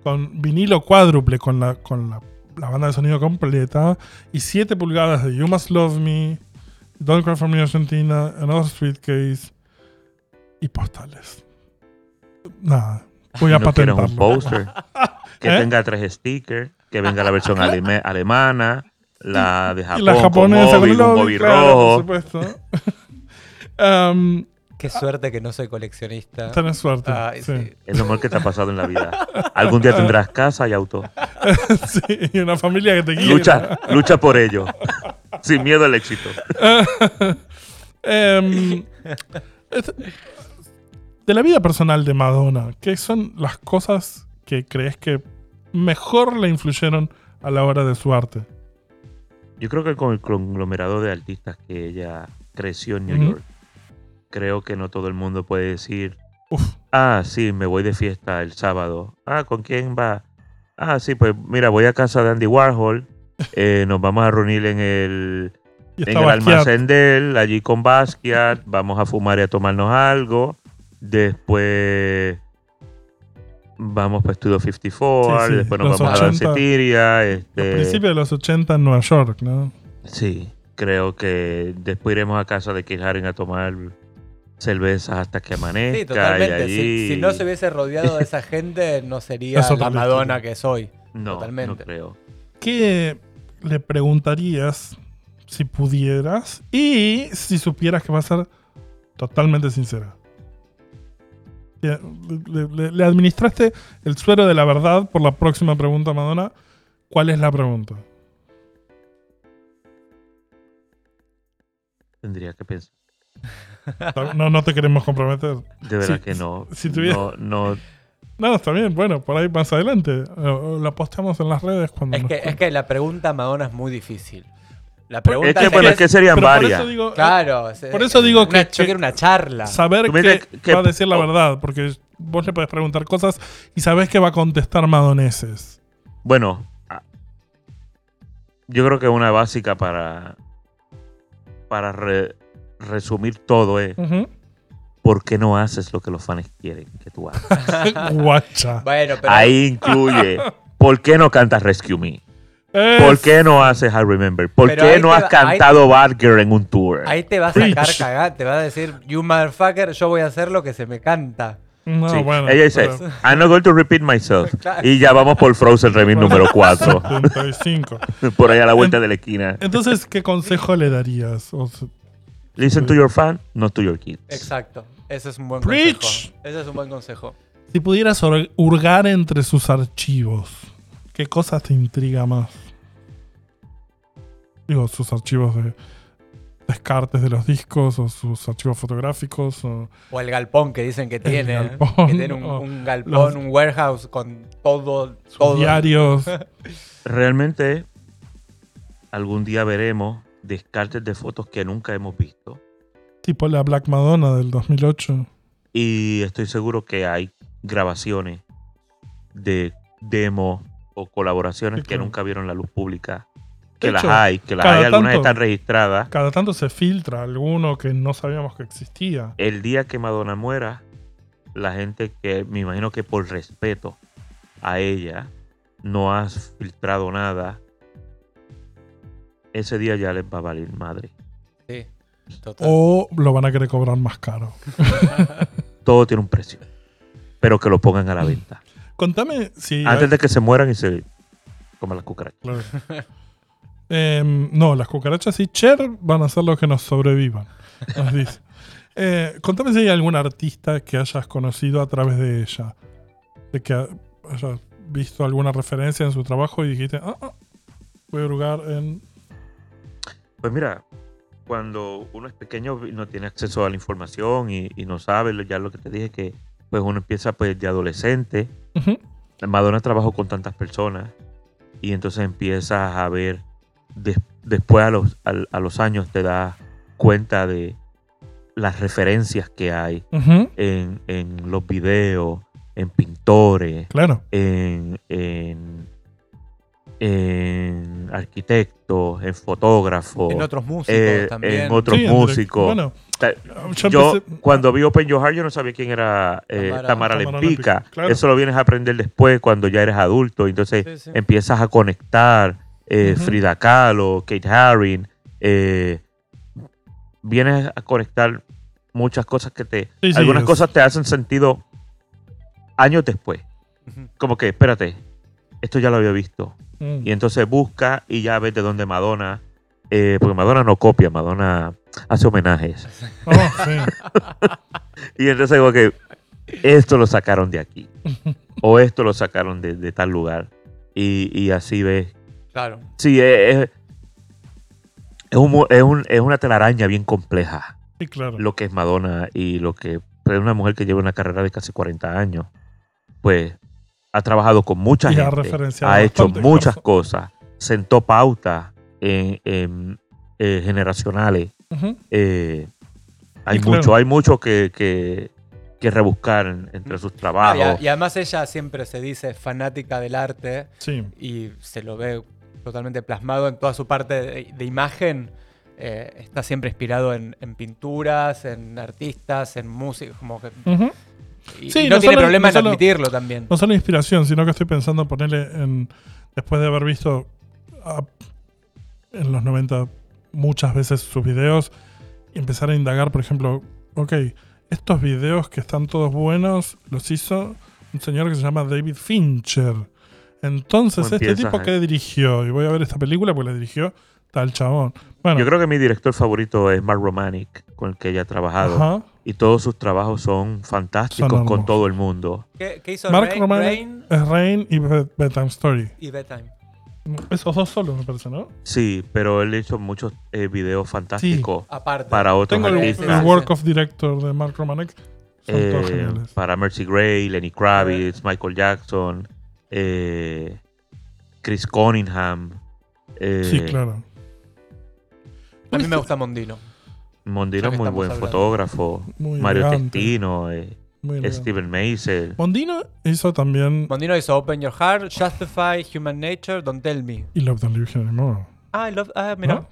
con vinilo cuádruple con la, con la, la banda de sonido completa y 7 pulgadas de You Must Love Me, Don't Cry For Me Argentina, Another Street Case y postales. Nada, voy a
no
patentarlo.
un poster. Que
¿Eh?
tenga tres stickers. Que venga la versión alemana. La de
Y
Japón.
la japonesa
con Obi
claro,
rojo.
por supuesto. Um,
Qué suerte que no soy coleccionista.
tenés suerte.
Ay,
sí.
sí.
Es lo mejor que te ha pasado en la vida. Algún día tendrás casa y auto.
Sí, y una familia que te quiere.
Lucha, lucha por ello. Sin miedo al éxito.
Em, es- de la vida personal de Madonna, ¿qué son las cosas que crees que mejor le influyeron a la hora de su arte?
Yo creo que con el conglomerado de artistas que ella creció en New. York, creo que no todo el mundo puede decir,
Uf,
ah, sí, me voy de fiesta el sábado. Ah, ¿con quién va? Ah, sí, pues mira, voy a casa de Andy Warhol. eh, nos vamos a reunir en el, en el almacén de él, allí con Basquiat. Vamos a fumar y a tomarnos algo. Después vamos para Estudio 54.
Sí, sí,
Después nos
los
vamos a
80,
Danceteria.
Los
Este,
principios de los 80 en Nueva York, ¿no?
Sí, creo que después iremos a casa de Keith Haring a tomar cervezas hasta que amanezca.
Sí,
y
totalmente. Si,
allí-
si no se hubiese rodeado de esa gente, no sería la Madonna que soy.
No,
totalmente.
no creo.
¿Qué le preguntarías si pudieras y si supieras que va a ser totalmente sincera? Le, le- le- le administraste el suero de la verdad por la próxima pregunta, Madonna. ¿Cuál es la pregunta?
Tendría que pensar.
No, no te queremos comprometer.
De verdad
Si-
que no.
si tuviera-
no, no.
No, está bien. Bueno, por ahí más adelante. O La posteamos en las redes cuando
Es
nos
que, es que la pregunta Madonna es muy difícil. La pregunta
Es que, bueno, es que serían
Pero por
varias.
eso digo,
Claro.
Por eso digo
una-
que-
Yo
que-
quiero una charla.
saber
me
que, va a decir la
oh.
verdad, porque vos le podés preguntar cosas y sabés que va a contestar madoneses.
Bueno, ah, yo creo que una básica para, para re- resumir todo es. ¿por qué no haces lo que los fans quieren que tú hagas?
Guacha.
Bueno, pero
Ahí incluye ¿por qué no cantas Rescue Me?
Es-
¿Por qué no haces I Remember? ¿Por
Pero
qué
ahí
no
te
has
va-
cantado Bad Girl en un tour?
ahí te va a sacar
Preach.
cagada. Te va a decir, you motherfucker, yo voy a hacer lo que se me canta.
No,
Sí,
bueno,
Ella dice,
pero-
I'm not going to repeat myself.
Claro.
Y ya vamos por Frozen Remix número 4.
75.
por ahí a la vuelta de la esquina.
Entonces, ¿qué consejo le darías? O sea,
Listen to your fan, not to your kids.
Exacto. Ese es un buen
Preach.
consejo. Ese es un buen consejo.
si pudieras hur- hurgar entre sus archivos, ¿qué cosas te intriga más? Digo, sus archivos de descartes de los discos o sus archivos fotográficos o
O el galpón que dicen que tiene. ¿eh?
galpón,
que tiene un, galpón,
los-
un warehouse con todo.
sus
todo.
diarios.
Realmente, algún día veremos descartes de fotos que nunca hemos visto.
tipo la Black Madonna del 2008.
Y estoy seguro que hay grabaciones de demos o colaboraciones
Sí,
que
claro.
nunca vieron la luz pública.
De
Que las
hecho,
hay, que las hay, algunas
tanto-
están registradas.
Cada tanto se filtra alguno que no sabíamos que existía.
El día que Madonna muera, la gente que me imagino que por respeto a ella no has filtrado nada, ese día ya les va a valer madre.
Sí, total.
O lo van a querer cobrar más caro.
Todo tiene un precio, pero que lo pongan a la venta.
Contame si.
Antes de que se mueran y se coman las cucarachas.
Claro. Em, no, las cucarachas y Cher van a ser los que nos sobrevivan. Nos dice. Eh, contame si hay algún artista que hayas conocido a través de ella. De que ha- hayas visto alguna referencia en su trabajo y dijiste, ah, ah, voy a hurgar en.
Pues mira, cuando uno es pequeño y no tiene acceso a la información y, y no sabe ya lo que te dije, que pues uno empieza pues de adolescente. Madonna trabajó con tantas personas y entonces empiezas a ver, des- después a los, al- a los años te das cuenta de las referencias que hay en, en los videos, en pintores,
Claro.
en, en, en arquitectos, en fotógrafos,
En otros músicos
eh,
también.
en otros
Sí,
músicos.
Bueno, yo,
cuando vi Open Your Heart yo no sabía quién era eh,
Tamara-
Tamara,
Tamara
Lempica.
Lempica, claro.
Eso lo vienes a aprender después cuando ya eres adulto. Entonces
Sí, sí.
empiezas a conectar eh. Frida Kahlo, Kate Haring. eh, vienes a conectar muchas cosas que te... Algunas cosas te hacen sentido años después. Como que, espérate, esto ya lo había visto.
Mm.
Y entonces busca y ya ves de dónde Madonna... eh, porque Madonna no copia, Madonna hace homenajes.
Oh, sí.
Y entonces como que esto lo sacaron de aquí. o esto lo sacaron de, de tal lugar. Y, y así ves.
Claro.
Sí, es, es, es un es un- es una telaraña bien compleja
Sí, claro.
lo que es Madonna y lo que es una mujer que lleva una carrera de casi 40 años. Pues ha trabajado con mucha
Y ha
gente. Ha hecho
bastante,
muchas
claro.
cosas. Sentó pautas en, en, eh, generacionales. Eh, hay
claro.
mucho, hay mucho que, que, que rebuscar en- entre sus
Ah, y,
trabajos.
a- y además ella siempre se dice fanática del arte
Sí.
y se lo ve totalmente plasmado en toda su parte de, de imagen. Eh, está siempre inspirado en, en pinturas, en artistas, en música, como que... Y,
Sí,
y no,
no
tiene
solo-
problema
no
en
solo-
admitirlo también.
No solo inspiración, sino que estoy pensando ponerle en. Después de haber visto a- en los 90 muchas veces sus videos, y empezar a indagar, por ejemplo, ok, estos videos que están todos buenos los hizo un señor que se llama David Fincher. Entonces,
¿Cómo
este tipo
eh?
que dirigió, y voy a ver esta película porque la dirigió tal chabón. Bueno,
Yo creo que mi director favorito es Mark Romanek, con el que ella ha trabajado.
ajá.
Y todos sus trabajos son fantásticos
Son
con todo el mundo.
¿Qué, qué hizo
Mark
Rain,
Romanek
Rain
es Rain y Bed- Bedtime Story.
y Bedtime?
Esos dos solos, me parece, ¿no?
Sí, pero él ha hecho muchos eh, videos fantásticos
Aparte.
para otros
Tengo el,
Sí,
artistas.
el
sí,
work
sí.
of director de Mark Romanek. Son todos
Eh,
geniales.
para Mercy Gray, Lenny Kravitz, Michael Jackson, eh, Chris Cunningham, eh,
Sí, claro.
A mí me gusta Mondino.
Mondino es muy buen
hablando.
fotógrafo,
Muy
Mario
elegante,
Testino, eh. Steven Meisel.
Mondino hizo también
Mondino hizo Open Your Heart, Justify, Human Nature, Don't Tell Me.
y Love Don't Here Anymore.
Ah, I love, ah mira.
¿no?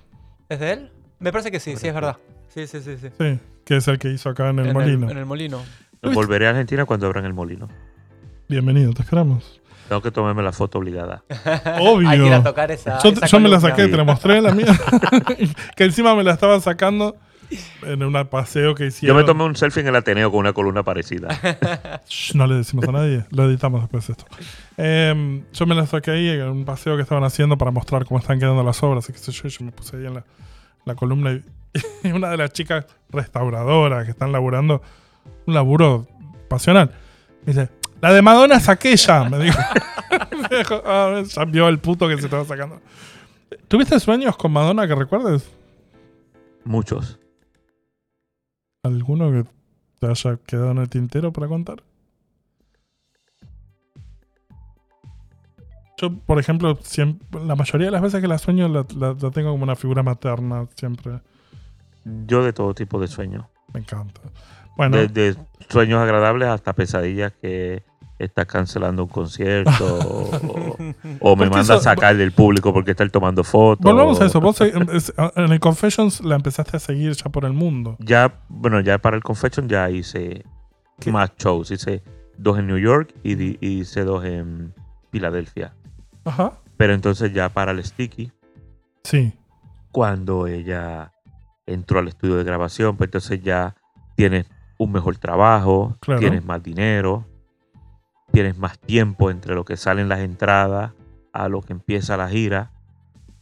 ¿Es de él? Me parece que sí, sí, es verdad. Sí, sí, sí. sí.
Sí, que es el que hizo acá en el molino.
en el molino.
Volveré a Argentina cuando abran el molino.
Bienvenido, te esperamos.
Tengo que tomarme la foto obligada.
Obvio.
Hay que ir a tocar esa.
yo
esa
yo me la saqué, te la mostré la mía. que encima me la estaba sacando en un paseo que
Yo
hicieron.
me tomé un selfie en el Ateneo con una columna parecida.
Shh, no le decimos a nadie, lo editamos después esto. Em, yo me la saqué ahí en un paseo que estaban haciendo para mostrar cómo están quedando las obras. Y qué sé yo, yo me puse ahí en la, la columna y, y una de las chicas restauradoras que están laburando, un laburo pasional, me dice, la de Madonna es aquella, me dijo. Me dijo, "Ah, ya vio el puto que se estaba sacando. ¿Tuviste sueños con Madonna que recuerdes?
Muchos.
¿Alguno que te haya quedado en el tintero para contar? Yo, por ejemplo, siempre, la mayoría de las veces que la sueño la, la- la tengo como una figura materna, siempre.
Yo de todo tipo de sueños.
Me encanta. Bueno,
Desde sueños agradables hasta pesadillas que está cancelando un concierto o, o me manda a sacar del público porque está él tomando fotos.
volvamos a eso. Vos eh, es- en el Confessions la empezaste a seguir ya por el mundo.
Ya, bueno, ya para el Confession ya hice
¿Qué?
más shows. Hice dos en New York y, di- y hice dos en Filadelfia.
Ajá.
Pero entonces ya para el Sticky,
Sí.
cuando ella entró al estudio de grabación, pues entonces ya tienes un mejor trabajo,
Claro.
tienes más dinero, tienes más tiempo entre lo que salen las entradas a lo que empieza la gira.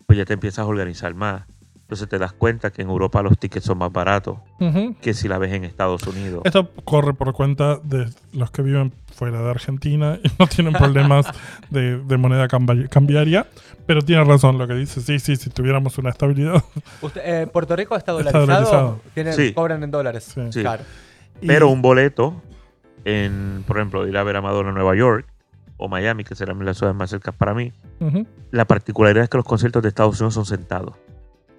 pues ya te empiezas a organizar más. Entonces te das cuenta que en Europa los tickets son más baratos
Ujú.
que si la ves en Estados Unidos.
Esto corre por cuenta de los que viven fuera de Argentina y no tienen problemas de, de moneda cambi- cambiaria. Pero tiene razón lo que dice. Sí, sí, si tuviéramos una estabilidad.
Usted- eh, ¿Puerto Rico está
Está
dolarizado? Tienen-
Sí.
Cobran en dólares.
Sí.
Sí.
Claro.
Y-
Pero un boleto en, por ejemplo, ir a ver a Madonna en Nueva York o Miami, que serán las ciudades más cercanas para mí, la particularidad es que los conciertos de Estados Unidos son sentados.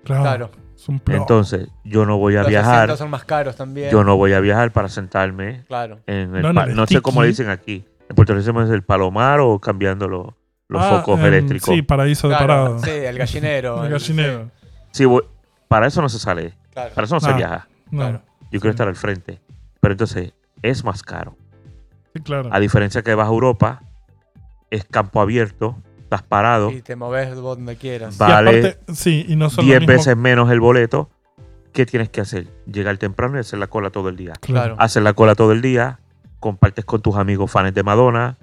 Claro.
Claro.
Es.
Entonces, yo no voy a
Los
viajar,
son más caros también.
yo no voy a viajar para sentarme
Claro.
en el
No,
no sé cómo le dicen aquí. En Puerto Rico decimos el palomar o cambiando lo- los
Ah,
focos eléctricos.
Sí, paraíso de parado.
Sí, el gallinero.
El gallinero.
Sí, voy- para eso no se sale,
claro.
para eso no se
Ah.
viaja.
No,
Claro.
Yo quiero estar al frente. Pero entonces, es más caro.
sí, claro.
A diferencia que vas a Europa, es campo abierto, estás parado,
Y te moves donde quieras.
Y
vale
aparte, sí, y no son lo
10
mismo-
veces menos el boleto. ¿Qué tienes que hacer? Llegar temprano y hacer la cola todo el día.
Claro.
Haces la cola todo el día, compartes con tus amigos fans de Madonna,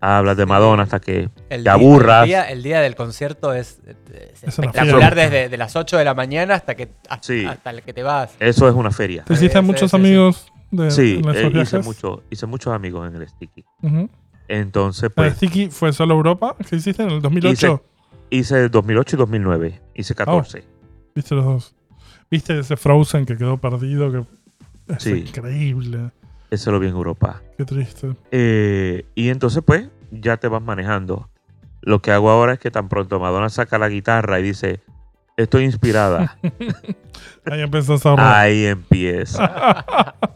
hablas de
Sí.
Madonna hasta que
El
te
día-
aburras.
El día, el día del concierto es, es
Es
espectacular desde de las 8 de la mañana hasta que hasta,
Sí.
hasta el que te vas.
eso es una feria.
¿Te hiciste
Sí,
muchos
sí, sí.
amigos de,
Sí,
en
eh, hice, mucho, hice muchos amigos en el Sticky.
Ujú.
Entonces,
¿La
pues,
Sticky fue solo Europa? ¿Qué hiciste en el 2008?
hice 2008 y 2009. Hice 14.
¿Viste los dos? ¿Viste ese Frozen que quedó perdido? Que es
Sí.
increíble.
Eso lo vi en Europa.
Qué triste.
Eh, y entonces, pues, ya te vas manejando. Lo que hago ahora es que tan pronto Madonna saca la guitarra y dice, estoy inspirada,
Ahí empezás a
ahí empieza.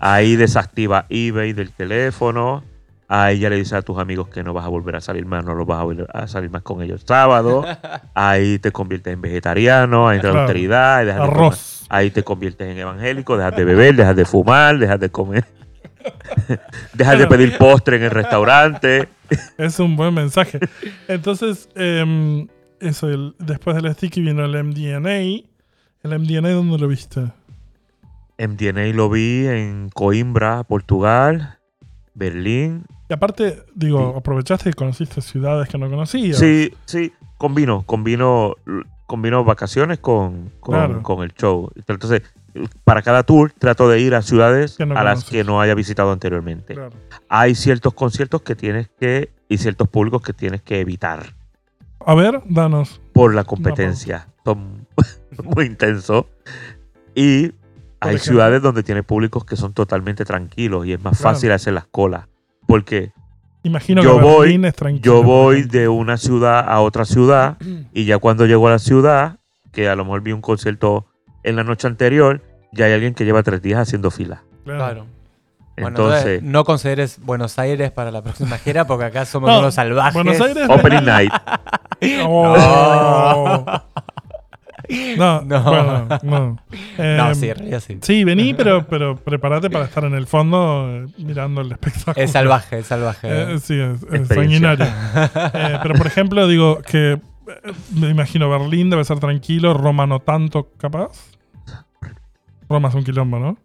Ahí desactiva eBay del teléfono. Ahí ya le dices a tus amigos que no vas a volver a salir más, no los vas a volver a salir más con ellos sábado. Ahí te conviertes en vegetariano, ahí entra la
Claro.
austeridad, dejas de comer-
Arroz.
Ahí te conviertes en evangélico, dejas de beber, dejas de fumar, dejas de comer. dejas de pedir postre en el restaurante.
Es un buen mensaje. Entonces, em, eso, el- después del Sticky vino el MDNA. ¿El MDNA dónde lo viste?
MDNA lo vi en Coimbra, Portugal, Berlín.
Y aparte, digo,
Sí.
aprovechaste y conociste ciudades que no conocías.
Sí, sí, combino, combino, combino vacaciones con, con,
Claro.
con el show. Entonces, para cada tour trato de ir a ciudades
no
a las que no haya visitado anteriormente.
Claro.
Hay ciertos conciertos que tienes que, y ciertos públicos que tienes que evitar
A ver, danos.
por la competencia. Son muy intensos. Y hay
ejemplo.
ciudades donde tienes públicos que son totalmente tranquilos y es más
Claro.
fácil hacer las colas. Porque
Imagino
Yo
que
voy-
Berlín es tranquilo.
yo voy de una ciudad a otra ciudad y ya cuando llego a la ciudad, que a lo mejor vi un concierto en la noche anterior, ya hay alguien que lleva tres días haciendo fila.
Claro. Bueno,
Entonces,
no consideres Buenos Aires para la próxima gira porque acá somos
No,
unos salvajes.
Buenos Aires.
Opening Night.
No,
No.
bueno, no.
No,
Em,
sí, sí.
Sí, vení, pero, pero prepárate para estar en el fondo eh, mirando el espectáculo.
Es salvaje, es salvaje.
Eh, sí, es, sanguinario. Eh, pero por ejemplo, digo que eh, me imagino Berlín debe ser tranquilo, Roma no tanto, capaz. Roma es un quilombo, ¿no?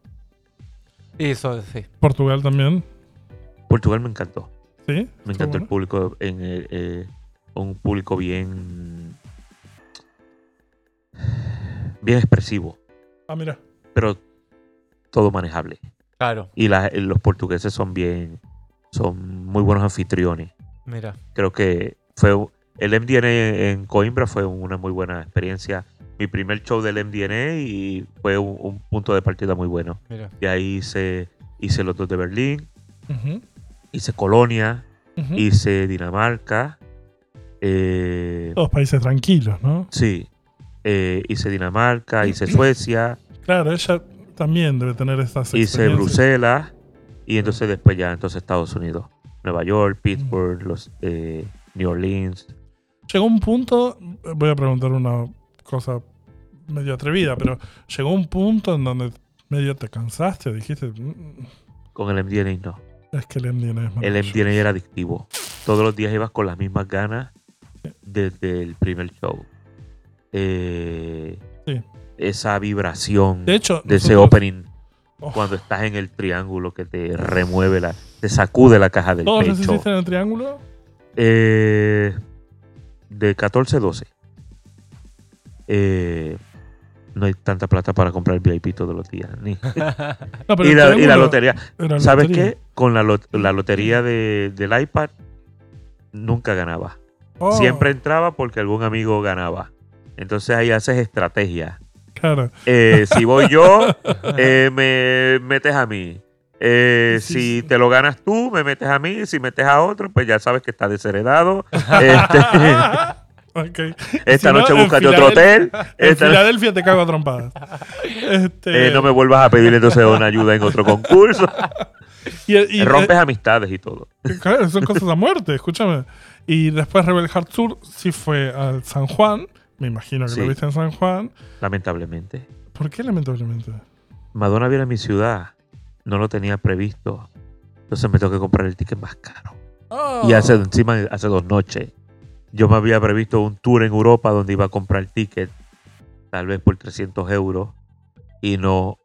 Eso, sí.
Portugal también,
Portugal me encantó.
¿sí?
Me encantó el público, en, eh, eh, un público bien, bien expresivo,
Ah, mira.
pero todo manejable.
Claro,
Y la- los portugueses son bien, son muy buenos anfitriones.
mira.
Creo que fue el MDNA en Coimbra fue una muy buena experiencia. Mi primer show del MDNA y fue un, un punto de partida muy bueno.
Mira.
De ahí hice, hice los dos de Berlín, hice Colonia, hice Dinamarca, eh,
Todos países tranquilos, ¿no?
sí, eh, hice Dinamarca, hice Suecia,
Claro, ella también debe tener estas
hice. Bruselas. Y entonces después ya entonces Estados Unidos, Nueva York, Pittsburgh, los, eh, New Orleans.
Llegó un punto, voy a preguntar una cosa medio atrevida, pero llegó un punto en donde medio te cansaste, dijiste, "Mm,
Con el MDNA no.
es que el MDNA es
El
maravilloso".
MDNA era adictivo. Todos los días ibas con las mismas ganas desde el primer show. Eh,
Sí.
Esa vibración
De hecho,
de ese opening
Oh,
cuando estás en el triángulo que te remueve la, te sacude la caja del
¿Todos
pecho.
hiciste en el triángulo?
Eh, de 14 12. eh, no hay tanta plata para comprar el VIP todos los días. ni-
No, pero
y, la, y la
triángulo
lotería.
la
¿Sabes
lotería.
qué? Con la, lot- la lotería de- del iPad nunca ganaba.
Oh,
Siempre entraba porque algún amigo ganaba. Entonces ahí haces estrategia.
Claro.
Eh, si voy yo, eh, me metes a mí. Eh,
Sí,
si
sí.
te lo ganas tú, me metes a mí. Si metes a otro, pues ya sabes que está desheredado. Este,
Ok.
esta
Si no,
noche
en
búscate otro hotel.
En
Esta-
Filadelfia te cago a trompadas. Este,
eh, no me vuelvas a pedir entonces una ayuda en otro concurso.
y, y-
Rompes amistades y todo.
eh, claro, son cosas a muerte, escúchame. Y después Rebel Heart Tour sí fue al San Juan. Me imagino que
Sí.
lo viste en San Juan.
Lamentablemente.
¿Por qué lamentablemente?
Madonna viene a mi ciudad. No lo tenía previsto. Entonces me tengo que comprar el ticket más caro. Y hace encima, hace dos noches. Yo me había previsto un tour en Europa donde iba a comprar el ticket, tal vez por 300 euros, y no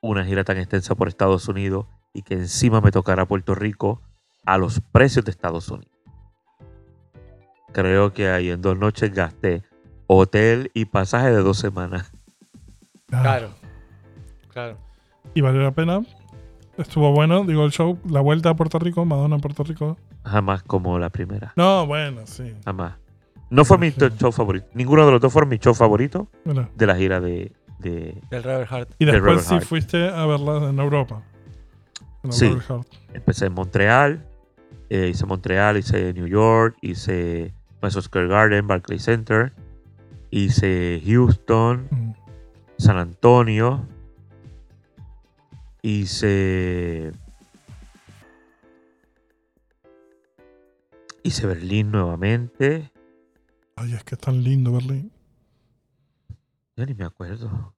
una gira tan extensa por Estados Unidos y que encima me tocara Puerto Rico a los precios de Estados Unidos. Creo que ahí en dos noches gasté hotel y pasaje de dos semanas.
Ah,
Claro. Claro.
Y valió la pena. Estuvo bueno, digo, el show, la vuelta a Puerto Rico, Madonna a Puerto Rico.
Jamás como la primera.
No, bueno, sí.
Jamás. No fue mi show favorito. Ninguno de los dos fueron mi show favorito
Mira.
de la gira de, de,
Del Rebel Heart.
Y
De
después
Rebel
sí
Heart.
fuiste a verla en Europa. En
Sí.
Rebel Heart.
Empecé en Montreal, eh, hice Montreal, hice New York, hice Madison Square Garden, Barclays Center, hice Houston,
Mm.
San Antonio, hice hice Berlín nuevamente,
Ay, es que es tan lindo Berlín.
yo ni me acuerdo.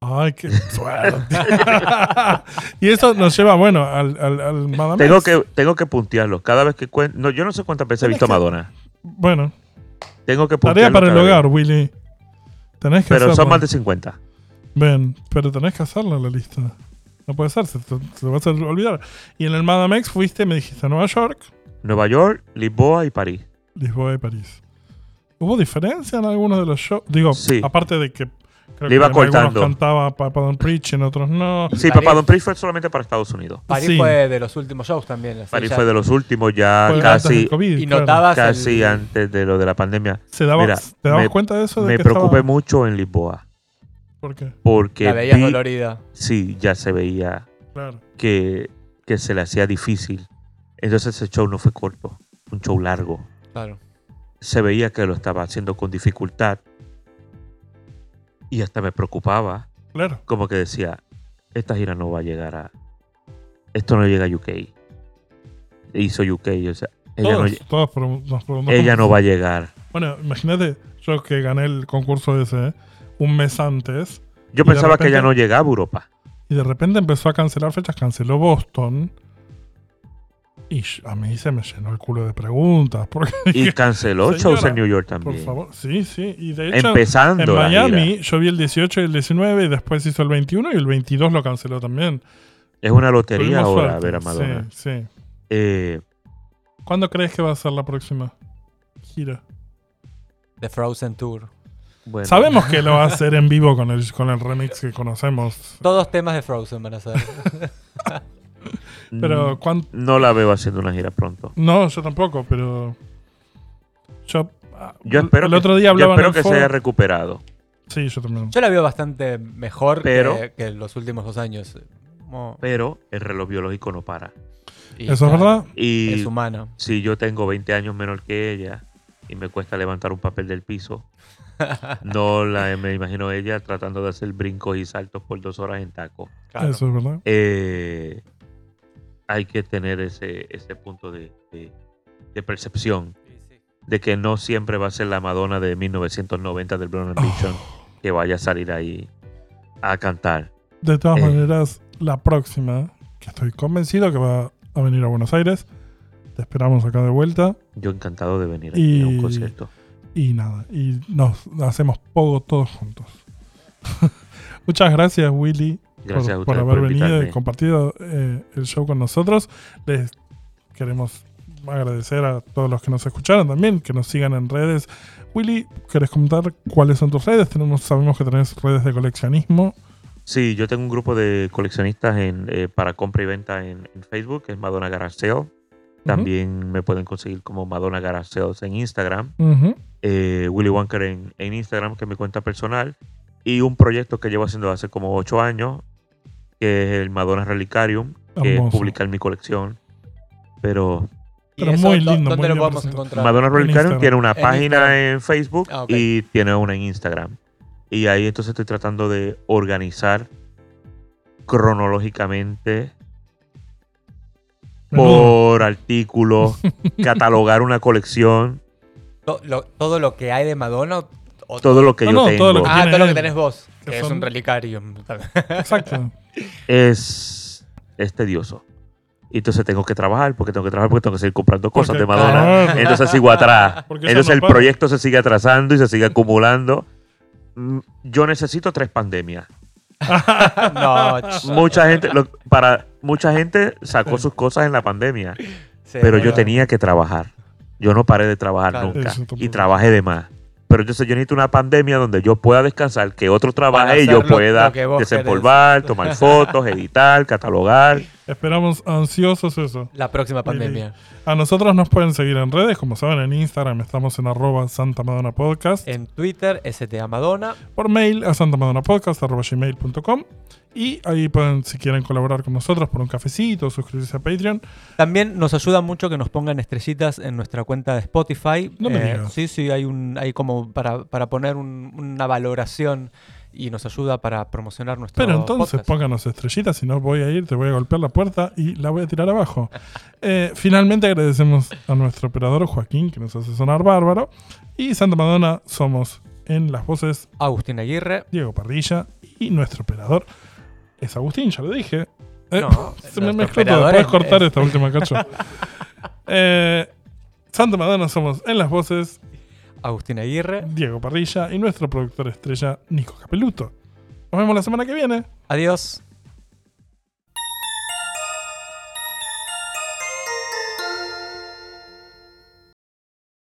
Ay, qué suerte. y eso nos lleva, bueno, al, al, al Madame
Tengo que tengo que puntearlo cada vez que cuento. No, yo no sé cuántas veces he visto a
que-
Madonna.
Bueno,
Tengo que
tarea
puntearlo
para el
cada vez.
hogar, Willy. Tenés que
Pero
hacerlo.
son más de 50.
Ven, pero tenés que hacerla la lista. No puede ser, se te, se te va a hacer olvidar. Y en el Madame X fuiste, me dijiste, a Nueva York,
Nueva York, Lisboa y París.
Lisboa y París. ¿Hubo diferencia en algunos de los shows? Digo,
Sí.
aparte de que creo
Le iba
que en algunos
cortando.
cantaba Papa Don't Preach, en otros no.
Sí,
París.
Papá Don Prix fue solamente para Estados Unidos.
París
Sí.
fue de los últimos shows también.
París fue de los últimos, ya
Fue
casi,
COVID,
Y
claro.
notabas
casi
el-
antes de lo de la pandemia.
¿Se daba,
Mira,
¿Te dabas
me-
cuenta de eso? De
Me
que
preocupé
estaba-
mucho en Lisboa.
¿Por qué?
Porque
la veías
vi-
dolorida.
sí, ya se veía
Claro.
que, que se le hacía difícil. Entonces ese show no fue corto, un show largo.
Claro.
Se veía que lo estaba haciendo con dificultad. Y hasta me preocupaba.
Claro.
como que decía, esta gira no va a llegar a... Esto no llega a UK. Hizo UK, o sea, ella, no,
Todos, nos
ella no va a llegar.
Bueno, imagínate, yo que gané el concurso ese un mes antes
Yo pensaba que ella no llegaba a Europa.
y de repente empezó a cancelar fechas, canceló Boston. Y a mí se me llenó el culo de preguntas. Porque,
Y canceló shows en New York
por
también.
favor, sí, sí. Y de hecho,
Empezando
en Miami yo vi el 18 y el 19 y después hizo el 21 y el 22 lo canceló también.
Es una lotería
Tuvimos
ahora
suerte.
ver a Madonna.
Sí, sí.
Eh,
¿Cuándo crees que va a ser la próxima gira?
The Frozen Tour.
Bueno,
Sabemos que lo va a hacer en vivo con el, con el remix que conocemos.
Todos temas de Frozen van a ser.
Pero
mm,
¿cuán-
no la veo haciendo una gira pronto.
No, yo tampoco, pero. Yo. ah,
Yo espero
el
que,
otro día
yo
hablaba en
espero
el
que se haya recuperado.
Sí, yo también.
Yo la veo bastante mejor
Pero-
que, que los últimos dos años. Como-
Pero el reloj biológico no para.
y
Eso es verdad.
Y
Es humano.
si yo tengo 20 años menor que ella y me cuesta levantar un papel del piso, no la me imagino ella tratando de hacer brincos y saltos por dos horas en taco.
Claro.
Eso es verdad.
Eh, hay que tener ese, ese punto de, de- de percepción
Sí, sí.
de que no siempre va a ser la Madonna de 1990 del Brown Ambition que vaya a salir ahí a cantar.
De todas
Eh.
maneras, la próxima, que estoy convencido que va a venir a Buenos Aires. Te esperamos acá de vuelta.
Yo encantado de venir aquí a un
Y-
concierto.
Y nada, y nos hacemos poco todos juntos. Muchas gracias, Willy,
Gracias
por, haber
por
venido y compartido eh, el show con nosotros. Les queremos agradecer a todos los que nos escucharon también, que nos sigan en redes. Willy, ¿querés comentar cuáles son tus redes? Tenemos, sabemos que tenés redes de coleccionismo.
Sí, yo tengo un grupo de coleccionistas en, eh, para compra y venta en, en Facebook, que es Madonna Garage Sale. También me pueden conseguir como Madonna Garage Sales en Instagram. Eh, Willy Wonker en, en Instagram, que es mi cuenta personal. Y un proyecto que llevo haciendo hace como ocho años, que es el Madonna Relicarium, que es publicar mi colección. Pero
¿Y
Pero
eso
muy lindo,
¿Dónde
muy
lo
bien
podemos
presentado.
encontrar?
Madonna Relicarium
Instagram.
tiene una
En
página
Instagram.
en Facebook
Ah,
y tiene una en Instagram. Y ahí entonces estoy tratando de organizar cronológicamente. Por artículo, catalogar una colección,
To- lo- todo lo que hay de Madonna. o-
todo lo que
No,
yo
no,
tengo.
todo lo que-
ah,
tiene
todo lo que
él,
tenés vos.
que
Que es
son-
un relicarium.
Exacto.
es, es tedioso. Y entonces tengo que trabajar, porque tengo que trabajar, porque tengo que seguir comprando cosas
Porque,
de Madonna.
claro.
Entonces sigo atrás.
Porque eso
Entonces
no
el
para.
proyecto se sigue atrasando y se sigue acumulando. Mm, Yo necesito tres pandemias.
no, ch-
Mucha gente, lo- para mucha gente sacó sus cosas en la pandemia,
sí,
pero yo tenía que trabajar. Yo no paré de trabajar
Claro.
nunca y trabajé de más. Pero entonces yo necesito una pandemia donde yo pueda descansar, que otro trabaje y yo pueda desempolvar, tomar fotos, editar, catalogar.
Esperamos ansiosos eso.
La próxima pandemia.
A nosotros nos pueden seguir en redes, como saben, en Instagram estamos en arroba Santa Madonna Podcast.
En Twitter, STA Madonna.
por mail a santamadonapodcast.gmail.com y ahí pueden, si quieren colaborar con nosotros por un cafecito, suscribirse a Patreon.
También nos ayuda mucho que nos pongan estrellitas en nuestra cuenta de Spotify.
No me
Eh,
digas.
Sí, sí, hay, un, hay como para, para poner un- una valoración y nos ayuda para promocionar nuestro
Pero entonces
podcast.
pónganos estrellitas, si no voy a ir, te voy a golpear la puerta y la voy a tirar abajo. Eh, finalmente agradecemos a nuestro operador Joaquín, que nos hace sonar bárbaro. Y Santa Madonna somos en las voces
Agustín Aguirre.
Diego Parrilla y nuestro operador es Agustín, ya lo dije. Eh,
No,
se me mezcló todo. Puedes
es-
cortar
es-
esta última cacho. Eh, Santa Madonna somos en las voces
Agustín Aguirre.
Diego Parrilla y nuestro productor estrella Nico Capeluto. Nos vemos la semana que viene.
Adiós.